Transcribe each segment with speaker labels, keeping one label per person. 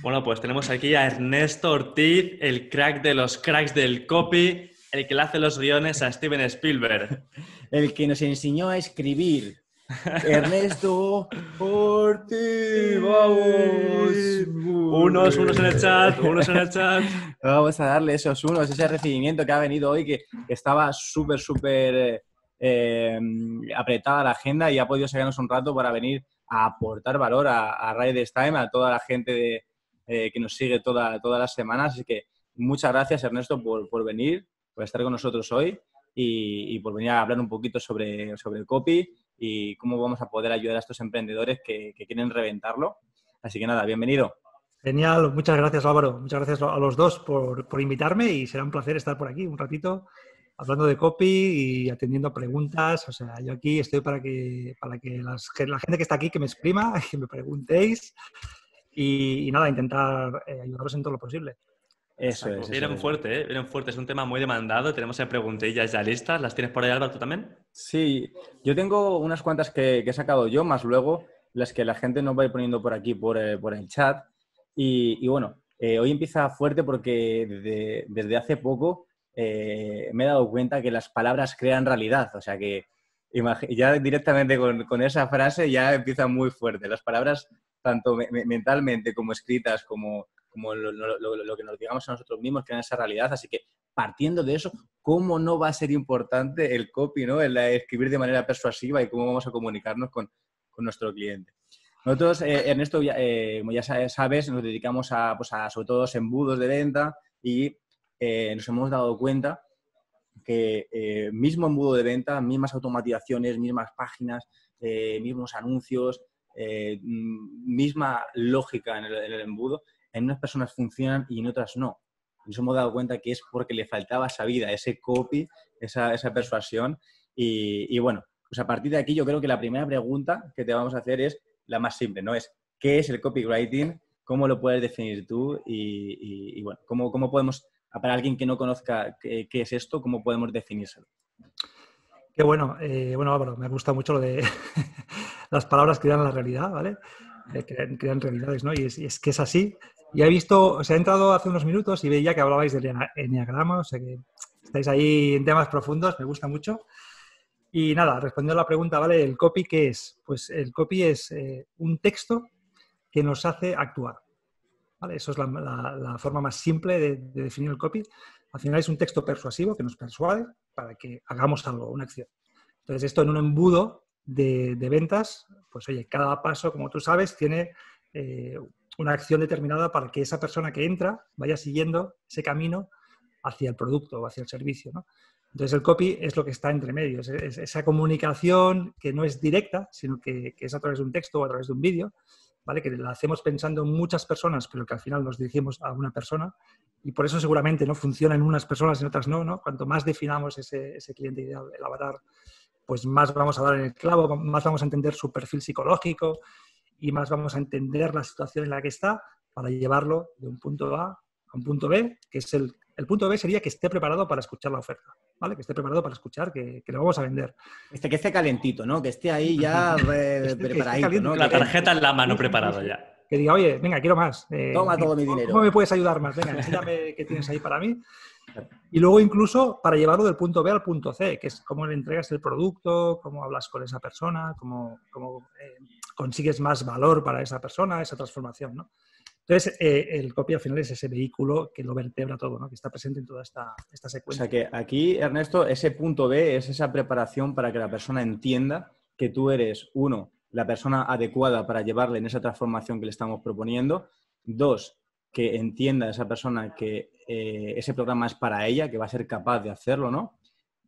Speaker 1: Bueno, pues tenemos aquí a Ernesto Ortiz, el crack de los cracks del copy, el que le hace los guiones a Steven Spielberg.
Speaker 2: el que nos enseñó a escribir. Ernesto Ortiz, vamos.
Speaker 1: Unos, unos en el chat, unos en el chat.
Speaker 2: Vamos a darle esos unos, ese recibimiento que ha venido hoy, que estaba súper, súper eh, apretada la agenda y ha podido sacarnos un rato para venir a aportar valor a, a Riders Time, a toda la gente eh, que nos sigue toda, todas las semanas. Así que muchas gracias, Ernesto, por, por venir, por estar con nosotros hoy y, por venir a hablar un poquito sobre, sobre el copy y cómo vamos a poder ayudar a estos emprendedores que, quieren reventarlo. Así que nada, bienvenido.
Speaker 3: Genial, muchas gracias Álvaro, muchas gracias a los dos por, por, invitarme y será un placer estar por aquí un ratito hablando de copy y atendiendo preguntas. O sea, yo aquí estoy para que, para que la gente que está aquí que me exprima, que me preguntéis y, nada, intentar eh, ayudaros en todo lo posible.
Speaker 1: Eso es. Vienen fuerte, ¿eh? Vienen fuerte. Es un tema muy demandado. Tenemos preguntillas ya listas. ¿Las tienes por ahí, Álvaro, tú también?
Speaker 2: Sí, yo tengo unas cuantas que, he sacado yo, más luego las que la gente nos va a ir poniendo por aquí, por, eh, por el chat. Y, bueno, eh, hoy empieza fuerte porque desde, desde hace poco eh, me he dado cuenta que las palabras crean realidad. O sea que ya directamente con, esa frase ya empieza muy fuerte. Las palabras, tanto mentalmente como escritas, como, como lo, que nos digamos a nosotros mismos, crean esa realidad. Así que partiendo de eso, ¿cómo no va a ser importante el copy, ¿no? el escribir de manera persuasiva y cómo vamos a comunicarnos con, nuestro cliente? Nosotros, eh, Ernesto, eh, como ya sabes, nos dedicamos a, pues a, sobre todo, embudos de venta y eh, nos hemos dado cuenta que eh, mismo embudo de venta, mismas automatizaciones, mismas páginas, mismos anuncios, misma lógica en el, embudo, en unas personas funcionan y en otras no. Nos hemos dado cuenta que es porque le faltaba esa vida, ese copy, esa, persuasión. Y, bueno, pues a partir de aquí yo creo que la primera pregunta que te vamos a hacer es la más simple, ¿no? Es ¿qué es el copywriting? ¿Cómo lo puedes definir tú? Y, bueno, ¿cómo, ¿cómo podemos para alguien que no conozca qué, es esto, ¿cómo podemos definírselo?
Speaker 3: Qué bueno. Eh, bueno, Álvaro, me gusta mucho lo de las palabras crean la realidad, ¿vale? Eh, crean, realidades, ¿no? Y es, que es así. Y he visto, o sea, he entrado hace unos minutos y veía que hablabais del enneagrama, o sea que estáis ahí en temas profundos, me gusta mucho. Y nada, respondiendo a la pregunta, ¿vale? ¿El copy qué es? Pues el copy es eh, un texto que nos hace actuar. Eso es la, forma más simple de, definir el copy. Al final es un texto persuasivo que nos persuade para que hagamos algo, una acción. Entonces, esto en un embudo de, ventas, pues oye, cada paso, como tú sabes, tiene eh, una acción determinada para que esa persona que entra vaya siguiendo ese camino hacia el producto o hacia el servicio. Entonces, el copy es lo que está entre medio, es, esa comunicación que no es directa, sino que, es a través de un texto o a través de un vídeo, que la hacemos pensando en muchas personas, pero que al final nos dirigimos a una persona y por eso seguramente no funciona en unas personas y en otras no, ¿no? Cuanto más definamos ese, ese cliente ideal, el avatar, pues más vamos a dar en el clavo, más vamos a entender su perfil psicológico y más vamos a entender la situación en la que está para llevarlo de un punto A a un punto B, que es el, el punto B sería que esté preparado para escuchar la oferta. ¿vale? Que esté preparado para escuchar, que, que lo vamos a vender.
Speaker 2: Este, que esté calentito, ¿no? Que esté ahí ya eh, preparadito, ¿no?
Speaker 1: La tarjeta en la mano preparada ya.
Speaker 3: Que diga, oye, venga, quiero más.
Speaker 2: Eh, Toma todo mi dinero.
Speaker 3: ¿Cómo me puedes ayudar más? Venga, enséñame qué tienes ahí para mí. Y luego incluso para llevarlo del punto B al punto C, que es cómo le entregas el producto, cómo hablas con esa persona, cómo, cómo eh, consigues más valor para esa persona, esa transformación, ¿no? Entonces, eh, el copy al final es ese vehículo que lo vertebra todo, ¿no? que está presente en toda esta, esta secuencia.
Speaker 2: O sea que aquí, Ernesto, ese punto B es esa preparación para que la persona entienda que tú eres, uno, la persona adecuada para llevarle en esa transformación que le estamos proponiendo. Dos, que entienda esa persona que eh, ese programa es para ella, que va a ser capaz de hacerlo, ¿no?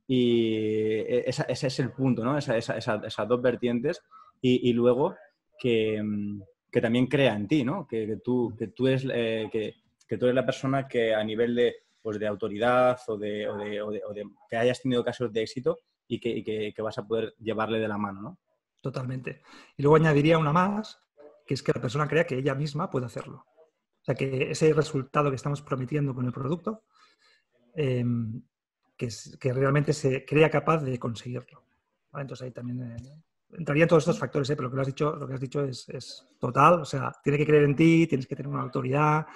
Speaker 2: Y eh, ese es el punto, ¿no? esas dos vertientes. y luego que, mm, que también crea en ti, ¿no? Que, tú, que, tú eres, eh, que, tú eres la persona que a nivel de, pues de autoridad o de, o, de, o, de, que hayas tenido casos de éxito y, que, vas a poder llevarle de la mano, ¿no?
Speaker 3: Totalmente. Y luego añadiría una más, que es que la persona crea que ella misma puede hacerlo. O sea, que ese resultado que estamos prometiendo con el producto, em, que, que, realmente se crea capaz de conseguirlo. Entonces ahí también... Eh, entrarían todos estos factores, ¿eh? pero lo que has dicho, lo que has dicho es, es, total. O sea, tiene que creer en ti, tienes que tener una autoridad,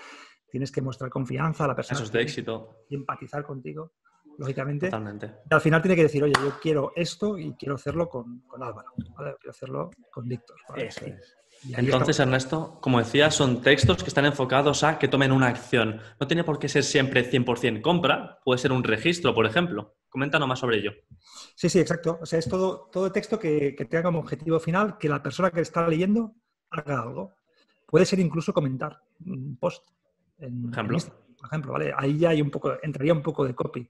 Speaker 3: tienes que mostrar confianza a la persona.
Speaker 1: Eso es de éxito.
Speaker 3: Y empatizar contigo, lógicamente.
Speaker 1: Totalmente.
Speaker 3: Y al final tiene que decir, oye, yo quiero esto y quiero hacerlo con, con Álvaro, ¿vale? quiero hacerlo con Víctor. ¿vale?
Speaker 2: Eso es.
Speaker 1: Entonces, Ernesto, como decía, son textos que están enfocados a que tomen una acción. No tiene por qué ser siempre 100% compra, puede ser un registro, por ejemplo. Coméntanos más sobre ello.
Speaker 3: Sí, sí, exacto. O sea, es todo, todo texto que, que tenga como objetivo final que la persona que está leyendo haga algo. Puede ser incluso comentar un post. En,
Speaker 1: ejemplo.
Speaker 3: En por ejemplo, ¿vale? Ahí ya hay un poco, entraría un poco de copy.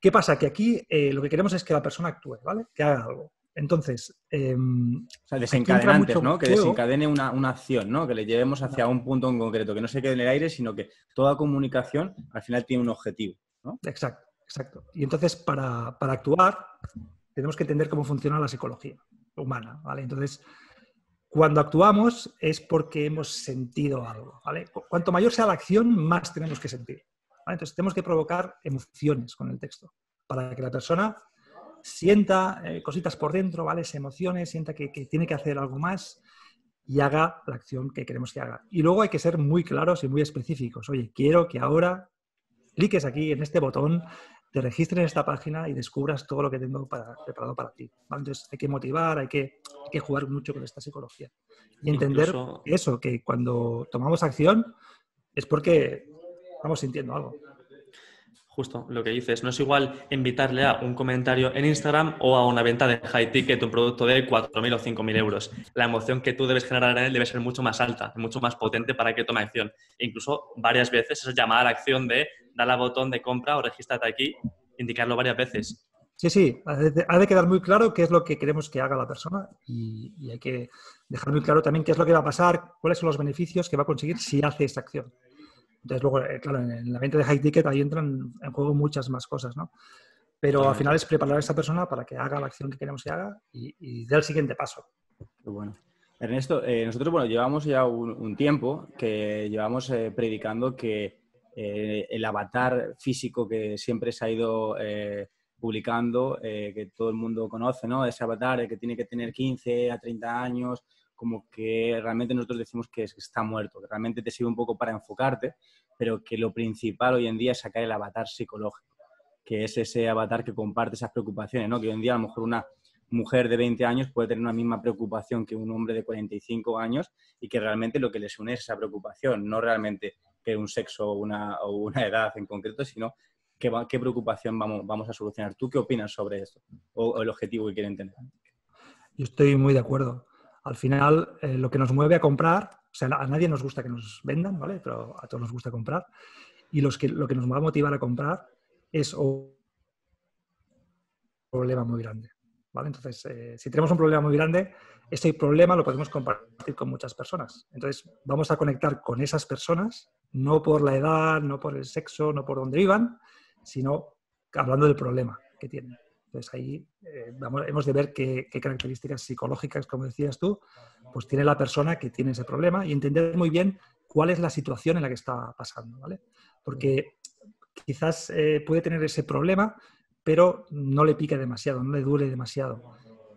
Speaker 3: ¿Qué pasa? Que aquí eh, lo que queremos es que la persona actúe, ¿vale? Que haga algo. Entonces, eh,
Speaker 2: o sea, desencadenantes, ¿no? Que desencadene una, una, acción, ¿no? Que le llevemos hacia un punto en concreto, que no se quede en el aire, sino que toda comunicación al final tiene un objetivo, ¿no?
Speaker 3: Exacto, exacto. Y entonces, para, para actuar, tenemos que entender cómo funciona la psicología humana, ¿vale? Entonces, cuando actuamos es porque hemos sentido algo, ¿vale? Cuanto mayor sea la acción, más tenemos que sentir. ¿Vale? Entonces, tenemos que provocar emociones con el texto para que la persona sienta eh, cositas por dentro, ¿vale? Se emocione, sienta que, que, tiene que hacer algo más y haga la acción que queremos que haga. Y luego hay que ser muy claros y muy específicos. Oye, quiero que ahora cliques aquí en este botón, te registres en esta página y descubras todo lo que tengo para, preparado para ti. ¿vale? Entonces hay que motivar, hay que, hay que, jugar mucho con esta psicología. Y entender Incluso... eso, que cuando tomamos acción es porque estamos sintiendo algo.
Speaker 1: Justo lo que dices, no es igual invitarle a un comentario en Instagram o a una venta de high ticket, un producto de 4.000 o 5.000 euros. La emoción que tú debes generar en él debe ser mucho más alta, mucho más potente para que tome acción. E incluso varias veces es llamada a la acción de darle al botón de compra o regístrate aquí, indicarlo varias veces.
Speaker 3: Sí, sí, ha de, ha de, quedar muy claro qué es lo que queremos que haga la persona y, y hay que dejar muy claro también qué es lo que va a pasar, cuáles son los beneficios que va a conseguir si hace esta acción. Entonces, luego, eh, claro, en la venta de high ticket ahí entran en juego muchas más cosas, ¿no? Pero al final es preparar a esta persona para que haga la acción que queremos que haga y, y dé el siguiente paso.
Speaker 2: Qué bueno. Ernesto, eh, nosotros, bueno, llevamos ya un, un tiempo que llevamos eh, predicando que eh, el avatar físico que siempre se ha ido publicando, que todo el mundo conoce, ¿no? Ese avatar que tiene que tener 15 a 30 años, como que realmente nosotros decimos que está muerto, que realmente te sirve un poco para enfocarte, pero que lo principal hoy en día es sacar el avatar psicológico, que es ese avatar que comparte esas preocupaciones, ¿no? Que hoy en día a lo mejor una mujer de 20 años puede tener una misma preocupación que un hombre de 45 años y que realmente lo que les une es esa preocupación, no realmente que un sexo o una, o una edad en concreto, sino qué, qué preocupación vamos, vamos a solucionar. ¿Tú qué opinas sobre esto o, o el objetivo que quieren tener?
Speaker 3: Yo estoy muy de acuerdo al final eh, lo que nos mueve a comprar, o sea, a nadie nos gusta que nos vendan, ¿vale? Pero a todos nos gusta comprar. Y los que, lo que nos va a motivar a comprar es un problema muy grande, ¿vale? Entonces, eh, si tenemos un problema muy grande, ese problema lo podemos compartir con muchas personas. Entonces, vamos a conectar con esas personas, no por la edad, no por el sexo, no por donde vivan, sino hablando del problema que tienen. Entonces ahí eh, vamos, hemos de ver qué, qué, características psicológicas, como decías tú, pues tiene la persona que tiene ese problema y entender muy bien cuál es la situación en la que está pasando, ¿vale? Porque quizás eh, puede tener ese problema, pero no le pique demasiado, no le duele demasiado.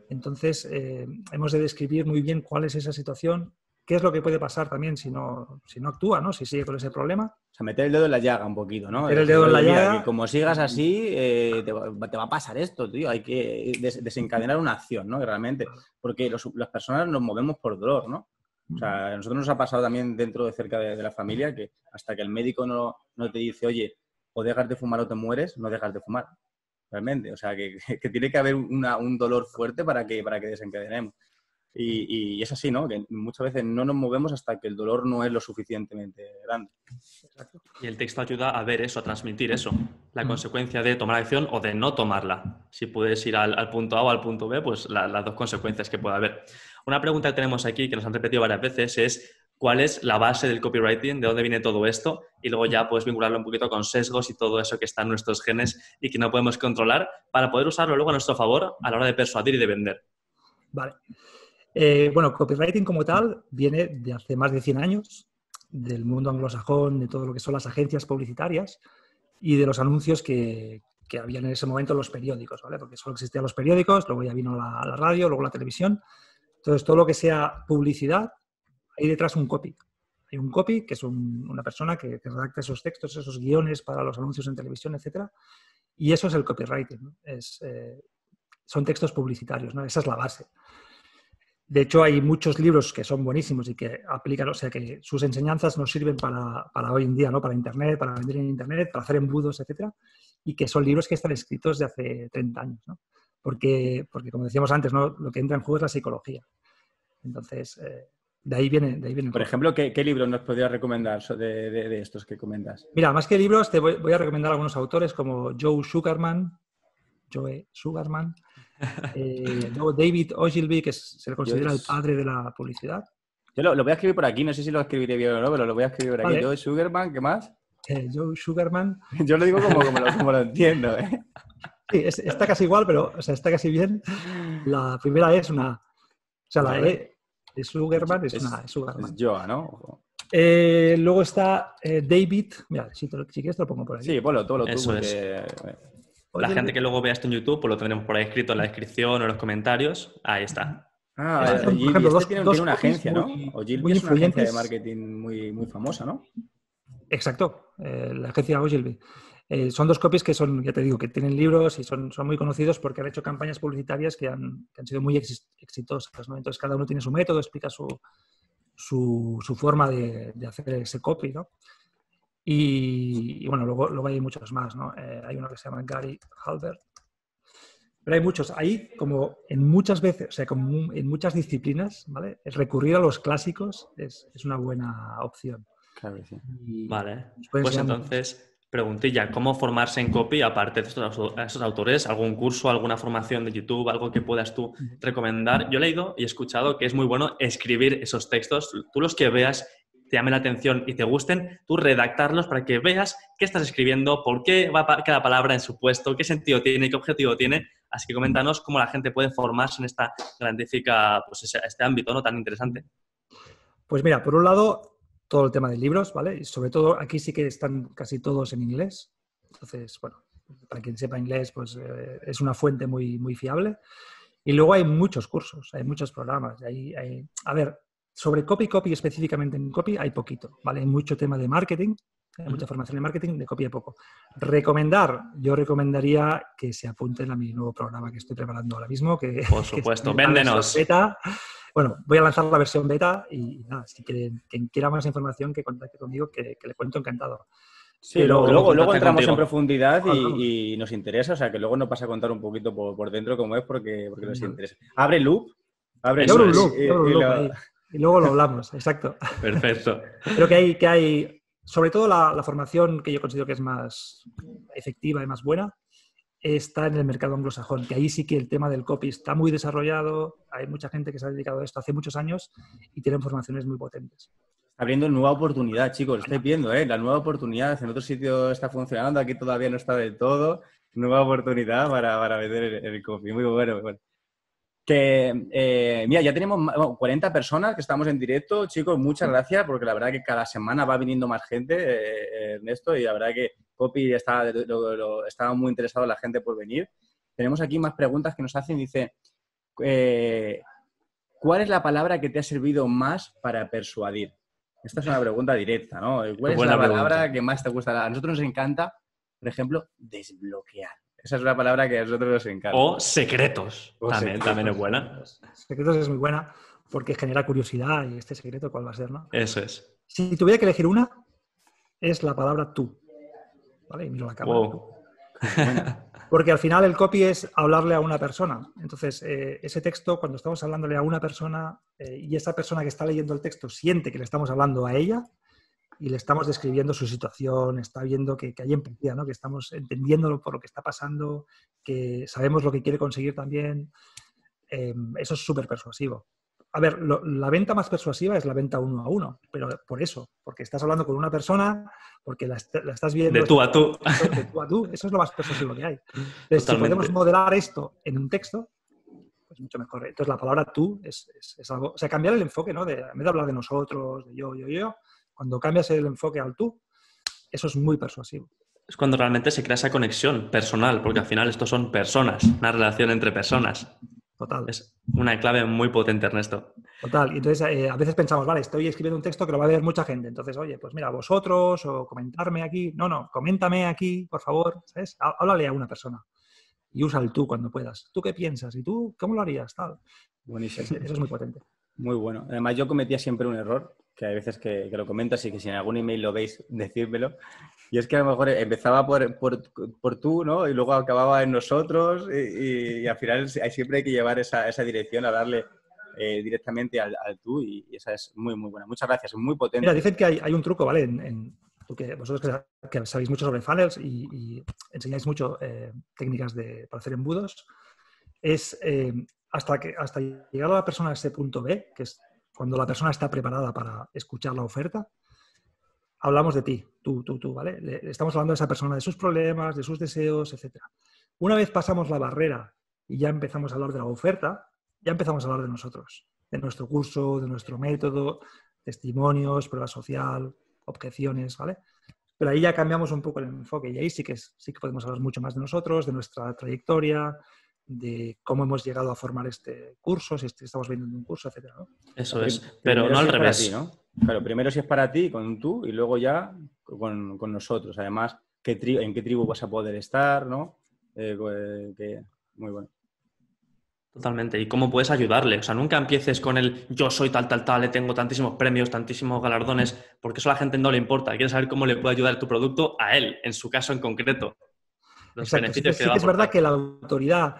Speaker 3: Entonces eh, hemos de describir muy bien cuál es esa situación, qué es lo que puede pasar también si no, si no actúa, ¿no? Si sigue con ese problema.
Speaker 2: O sea, meter el dedo en la llaga un poquito, ¿no?
Speaker 3: Meter el dedo en la llaga.
Speaker 2: Que como sigas así, eh, te, va, te, va, a pasar esto, tío. Hay que des desencadenar una acción, ¿no? Realmente. Porque los, las personas nos movemos por dolor, ¿no? O sea, a nosotros nos ha pasado también dentro de cerca de, de la familia que hasta que el médico no, no, te dice, oye, o dejas de fumar o te mueres, no dejas de fumar. Realmente. O sea, que, que tiene que haber una, un dolor fuerte para que, para que desencadenemos. Y, y, es así, ¿no? Que muchas veces no nos movemos hasta que el dolor no es lo suficientemente grande.
Speaker 1: Y el texto ayuda a ver eso, a transmitir eso, la mm. consecuencia de tomar acción o de no tomarla. Si puedes ir al, al punto A o al punto B, pues la, las dos consecuencias que puede haber. Una pregunta que tenemos aquí, que nos han repetido varias veces, es cuál es la base del copywriting, de dónde viene todo esto, y luego ya puedes vincularlo un poquito con sesgos y todo eso que está en nuestros genes y que no podemos controlar para poder usarlo luego a nuestro favor a la hora de persuadir y de vender.
Speaker 3: Vale. Eh, bueno, copywriting como tal viene de hace más de 100 años, del mundo anglosajón, de todo lo que son las agencias publicitarias y de los anuncios que, que había en ese momento los periódicos, ¿vale? Porque solo existían los periódicos, luego ya vino la, la radio, luego la televisión. Entonces, todo lo que sea publicidad, hay detrás un copy. Hay un copy, que es un- una persona que, que redacta esos textos, esos guiones para los anuncios en televisión, etcétera. Y eso es el copywriting. ¿no? Es, eh, son textos publicitarios, ¿no? Esa es la base. De hecho, hay muchos libros que son buenísimos y que aplican, o sea, que sus enseñanzas nos sirven para, para hoy en día, ¿no? Para Internet, para vender en Internet, para hacer embudos, etcétera. Y que son libros que están escritos de hace 30 años, ¿no? Porque, porque como decíamos antes, ¿no? Lo que entra en juego es la psicología. Entonces, eh, de ahí viene, de ahí viene
Speaker 2: Por ejemplo, ¿qué, qué libro nos podrías recomendar de- de estos que comentas?
Speaker 3: Mira, más que libros, te voy, voy a recomendar algunos autores como Joe Sugarman, Joe Sugarman, eh, luego David Ogilvy, que se le considera el
Speaker 2: Joe-
Speaker 3: padre de la publicidad,
Speaker 2: Yo lo, lo voy a escribir por aquí, no sé si lo escribiré bien o no, pero lo voy a escribir por aquí.
Speaker 3: Vale.
Speaker 2: Yo, Sugarman, ¿qué más?
Speaker 3: eh, Joe Sugarman.
Speaker 2: Yo lo digo como, como, lo, como lo entiendo, ¿eh?
Speaker 3: Sí, es- está casi igual, pero o sea, está casi bien. La primera es una. O sea, la
Speaker 2: Vale.
Speaker 3: E de Sugarman es,
Speaker 2: Es-
Speaker 3: una es Sugarman.
Speaker 2: Es Joa, ¿no? Ojo.
Speaker 3: Eh, luego está eh, David. Mira, si, te lo- si quieres te lo pongo por aquí.
Speaker 2: Sí, ponlo, ponlo tú.
Speaker 1: Eso
Speaker 2: porque-
Speaker 1: La gente que luego vea esto en YouTube, pues lo tendremos por ahí escrito en la descripción o en los comentarios. Ahí está.
Speaker 2: Ah,
Speaker 3: ejemplo,
Speaker 2: este
Speaker 3: dos-
Speaker 2: tiene,
Speaker 3: dos
Speaker 2: tiene una agencia, ¿no?
Speaker 3: muy-
Speaker 2: Ogilvy es una agencia de marketing muy, muy famosa, ¿no?
Speaker 3: Exacto, eh, la agencia Ogilvy. Eh, son dos copies que son, ya te digo, que tienen libros y son, son muy conocidos porque han hecho campañas publicitarias que han, que han sido muy exis- exitosas. ¿no? Entonces, cada uno tiene su método, explica su, su, su forma de, de hacer ese copy. ¿no? Y, y, bueno, luego, luego hay muchos más. ¿no? Eh, hay uno que se llama Gary Halbert. Pero hay muchos. Ahí, como en muchas veces, o sea, como en muchas disciplinas, ¿vale? Recurrir a los clásicos es, es una buena opción.
Speaker 2: Claro que sí.
Speaker 3: Y-
Speaker 1: Vale. Pues entonces, preguntilla, ¿cómo formarse en copy aparte de estos, estos autores? ¿Algún curso, alguna formación de YouTube, algo que puedas tú recomendar? Yo he leído y he escuchado que es muy bueno escribir esos textos. Tú los que veas te llamen la atención y te gusten, tú redactarlos para que veas qué estás escribiendo, por qué va cada palabra en su puesto, qué sentido tiene, qué objetivo tiene. Así que coméntanos cómo la gente puede formarse en esta grandífica, pues este ámbito ¿no? tan interesante.
Speaker 3: Pues mira, por un lado, todo el tema de libros, ¿vale? Y sobre todo aquí sí que están casi todos en inglés. Entonces, bueno, para quien sepa inglés, pues eh, es una fuente muy, muy fiable. Y luego hay muchos cursos, hay muchos programas. Hay, hay- a ver, sobre copy, copy específicamente en copy hay poquito, ¿vale? Hay mucho tema de marketing, hay mucha formación en marketing, de copy hay poco. Recomendar, yo recomendaría que se apunten a mi nuevo programa que estoy preparando ahora mismo. Que,
Speaker 1: Por
Speaker 3: que
Speaker 1: supuesto,
Speaker 3: versión
Speaker 1: véndenos.
Speaker 3: beta. Bueno, voy a lanzar la versión beta y nada, si quieren, quien quiera más información que contacte conmigo, que, que le cuento encantado.
Speaker 2: Sí,
Speaker 3: Pero
Speaker 2: luego, luego, entramos en
Speaker 1: contigo.
Speaker 2: profundidad
Speaker 3: Hablamos.
Speaker 2: y, y nos interesa, o sea que luego nos vas a contar un poquito por, por dentro cómo es porque, porque nos interesa. Abre loop, abre
Speaker 3: loop,
Speaker 2: y-
Speaker 3: luego lo hablamos, exacto.
Speaker 1: Perfecto.
Speaker 3: Creo que hay, que hay sobre todo la, la formación que yo considero que es más efectiva y más buena, está en el mercado anglosajón, que ahí sí que el tema del copy está muy desarrollado, hay mucha gente que se ha dedicado a esto hace muchos años y tienen formaciones muy potentes.
Speaker 2: Abriendo nueva oportunidad, chicos. Lo estáis viendo, ¿eh? La nueva oportunidad. En otro sitio está funcionando, aquí todavía no está del todo. Nueva oportunidad para, para vender el, el copy. Muy bueno, muy bueno. Que, eh, mira, ya tenemos ma- bueno, 40 personas que estamos en directo. Chicos, muchas gracias porque la verdad que cada semana va viniendo más gente, eh, Ernesto, y la verdad que Copy está, lo- lo- estaba muy interesado la gente por venir. Tenemos aquí más preguntas que nos hacen. Dice, eh, ¿cuál es la palabra que te ha servido más para persuadir? Esta es una pregunta directa, ¿no? ¿Cuál es
Speaker 1: Buena
Speaker 2: la palabra
Speaker 1: pregunta.
Speaker 2: que más te gusta? A nosotros nos encanta, por ejemplo, desbloquear. Esa es una palabra que a nosotros nos encanta.
Speaker 1: O secretos.
Speaker 2: O
Speaker 1: también,
Speaker 2: secretos.
Speaker 1: también es buena.
Speaker 3: Secretos es muy buena porque genera curiosidad y este secreto cuál va a ser, ¿no?
Speaker 1: Eso es.
Speaker 3: Si tuviera que elegir una, es la palabra tú. ¿Vale? Y miro la cámara.
Speaker 1: Wow.
Speaker 3: Porque al final el copy es hablarle a una persona. Entonces, eh, ese texto, cuando estamos hablándole a una persona eh, y esa persona que está leyendo el texto siente que le estamos hablando a ella y le estamos describiendo su situación, está viendo que, que hay empatía, ¿no? que estamos entendiéndolo por lo que está pasando, que sabemos lo que quiere conseguir también. Eh, eso es súper persuasivo. A ver, lo- la venta más persuasiva es la venta uno a uno, pero por eso, porque estás hablando con una persona, porque la, la estás viendo
Speaker 1: De tú a tú.
Speaker 3: de tú a tú. Eso es lo más persuasivo que hay. Entonces, si podemos modelar esto en un texto, pues mucho mejor. Entonces, la palabra tú es, es- es algo. O sea, cambiar el enfoque, ¿no? De, en vez de hablar de nosotros, de yo, yo, yo, cuando cambias el enfoque al tú, eso es muy persuasivo.
Speaker 1: es cuando realmente se crea esa conexión personal, porque al final estos son personas, una relación entre personas.
Speaker 3: Total.
Speaker 1: Es una clave muy potente, Ernesto.
Speaker 3: Total. Y entonces eh, a veces pensamos, vale, estoy escribiendo un texto que lo va a ver mucha gente. Entonces, oye, pues mira, vosotros o comentarme aquí. No, no, coméntame aquí, por favor. ¿Sabes? Háblale a una persona. Y usa el tú cuando puedas. ¿Tú qué piensas? ¿Y tú cómo lo harías? Tal.
Speaker 2: Buenísimo.
Speaker 3: Eso es muy potente.
Speaker 2: Muy bueno. Además, yo cometía siempre un error, que hay veces que, lo comentas y que si en algún email lo veis, decírmelo. Y es que a lo mejor empezaba por, por, tú, ¿no? Y luego acababa en nosotros y, al final siempre hay que llevar esa, esa dirección a darle eh, directamente al, tú y, esa es muy, muy buena. Muchas gracias, es muy potente.
Speaker 3: Mira, dicen que hay, hay un truco, ¿vale? En, porque vosotros que, sabéis mucho sobre funnels y, enseñáis mucho eh, técnicas de, para hacer embudos, es eh, hasta, que, hasta llegar a la persona a ese punto B, que es cuando la persona está preparada para escuchar la oferta, hablamos de ti, tú, tú, tú, ¿vale? Le, estamos hablando de esa persona, de sus problemas, de sus deseos, etc. Una vez pasamos la barrera y ya empezamos a hablar de la oferta, ya empezamos a hablar de nosotros, de nuestro curso, de nuestro método, testimonios, prueba social, objeciones, ¿vale? Pero ahí ya cambiamos un poco el enfoque y ahí sí que, sí que podemos hablar mucho más de nosotros, de nuestra trayectoria, de cómo hemos llegado a formar este curso, si estamos vendiendo un curso, etc.
Speaker 1: Eso es, pero no al revés.
Speaker 2: ¿no? Claro, primero si es para ti, con tú, y luego ya con, nosotros. Además, ¿qué en qué tribu vas a poder estar, ¿no? Eh, pues, muy bueno.
Speaker 1: Totalmente. ¿Y cómo puedes ayudarle? O sea, nunca empieces con el yo soy tal, tal, tal, le tengo tantísimos premios, tantísimos galardones, porque eso a la gente no le importa. Quiere saber cómo le puede ayudar tu producto a él, en su caso en concreto.
Speaker 3: Los beneficios que, es verdad que la autoridad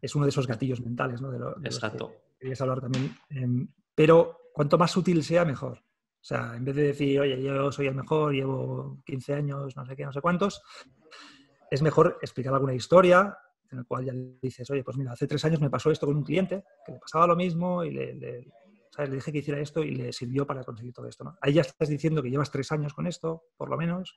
Speaker 3: es uno de esos gatillos mentales, ¿no? De lo,
Speaker 1: Exacto.
Speaker 3: querías hablar también. Em, pero cuanto más útil sea, mejor. O sea, en vez de decir, oye, yo soy el mejor, llevo 15 años, no sé qué, no sé cuántos, es mejor explicar alguna historia en la cual ya dices, oye, pues mira, hace tres años me pasó esto con un cliente, que le pasaba lo mismo y le, le, dije que hiciera esto y le sirvió para conseguir todo esto. ¿no? Ahí ya estás diciendo que llevas tres años con esto, por lo menos,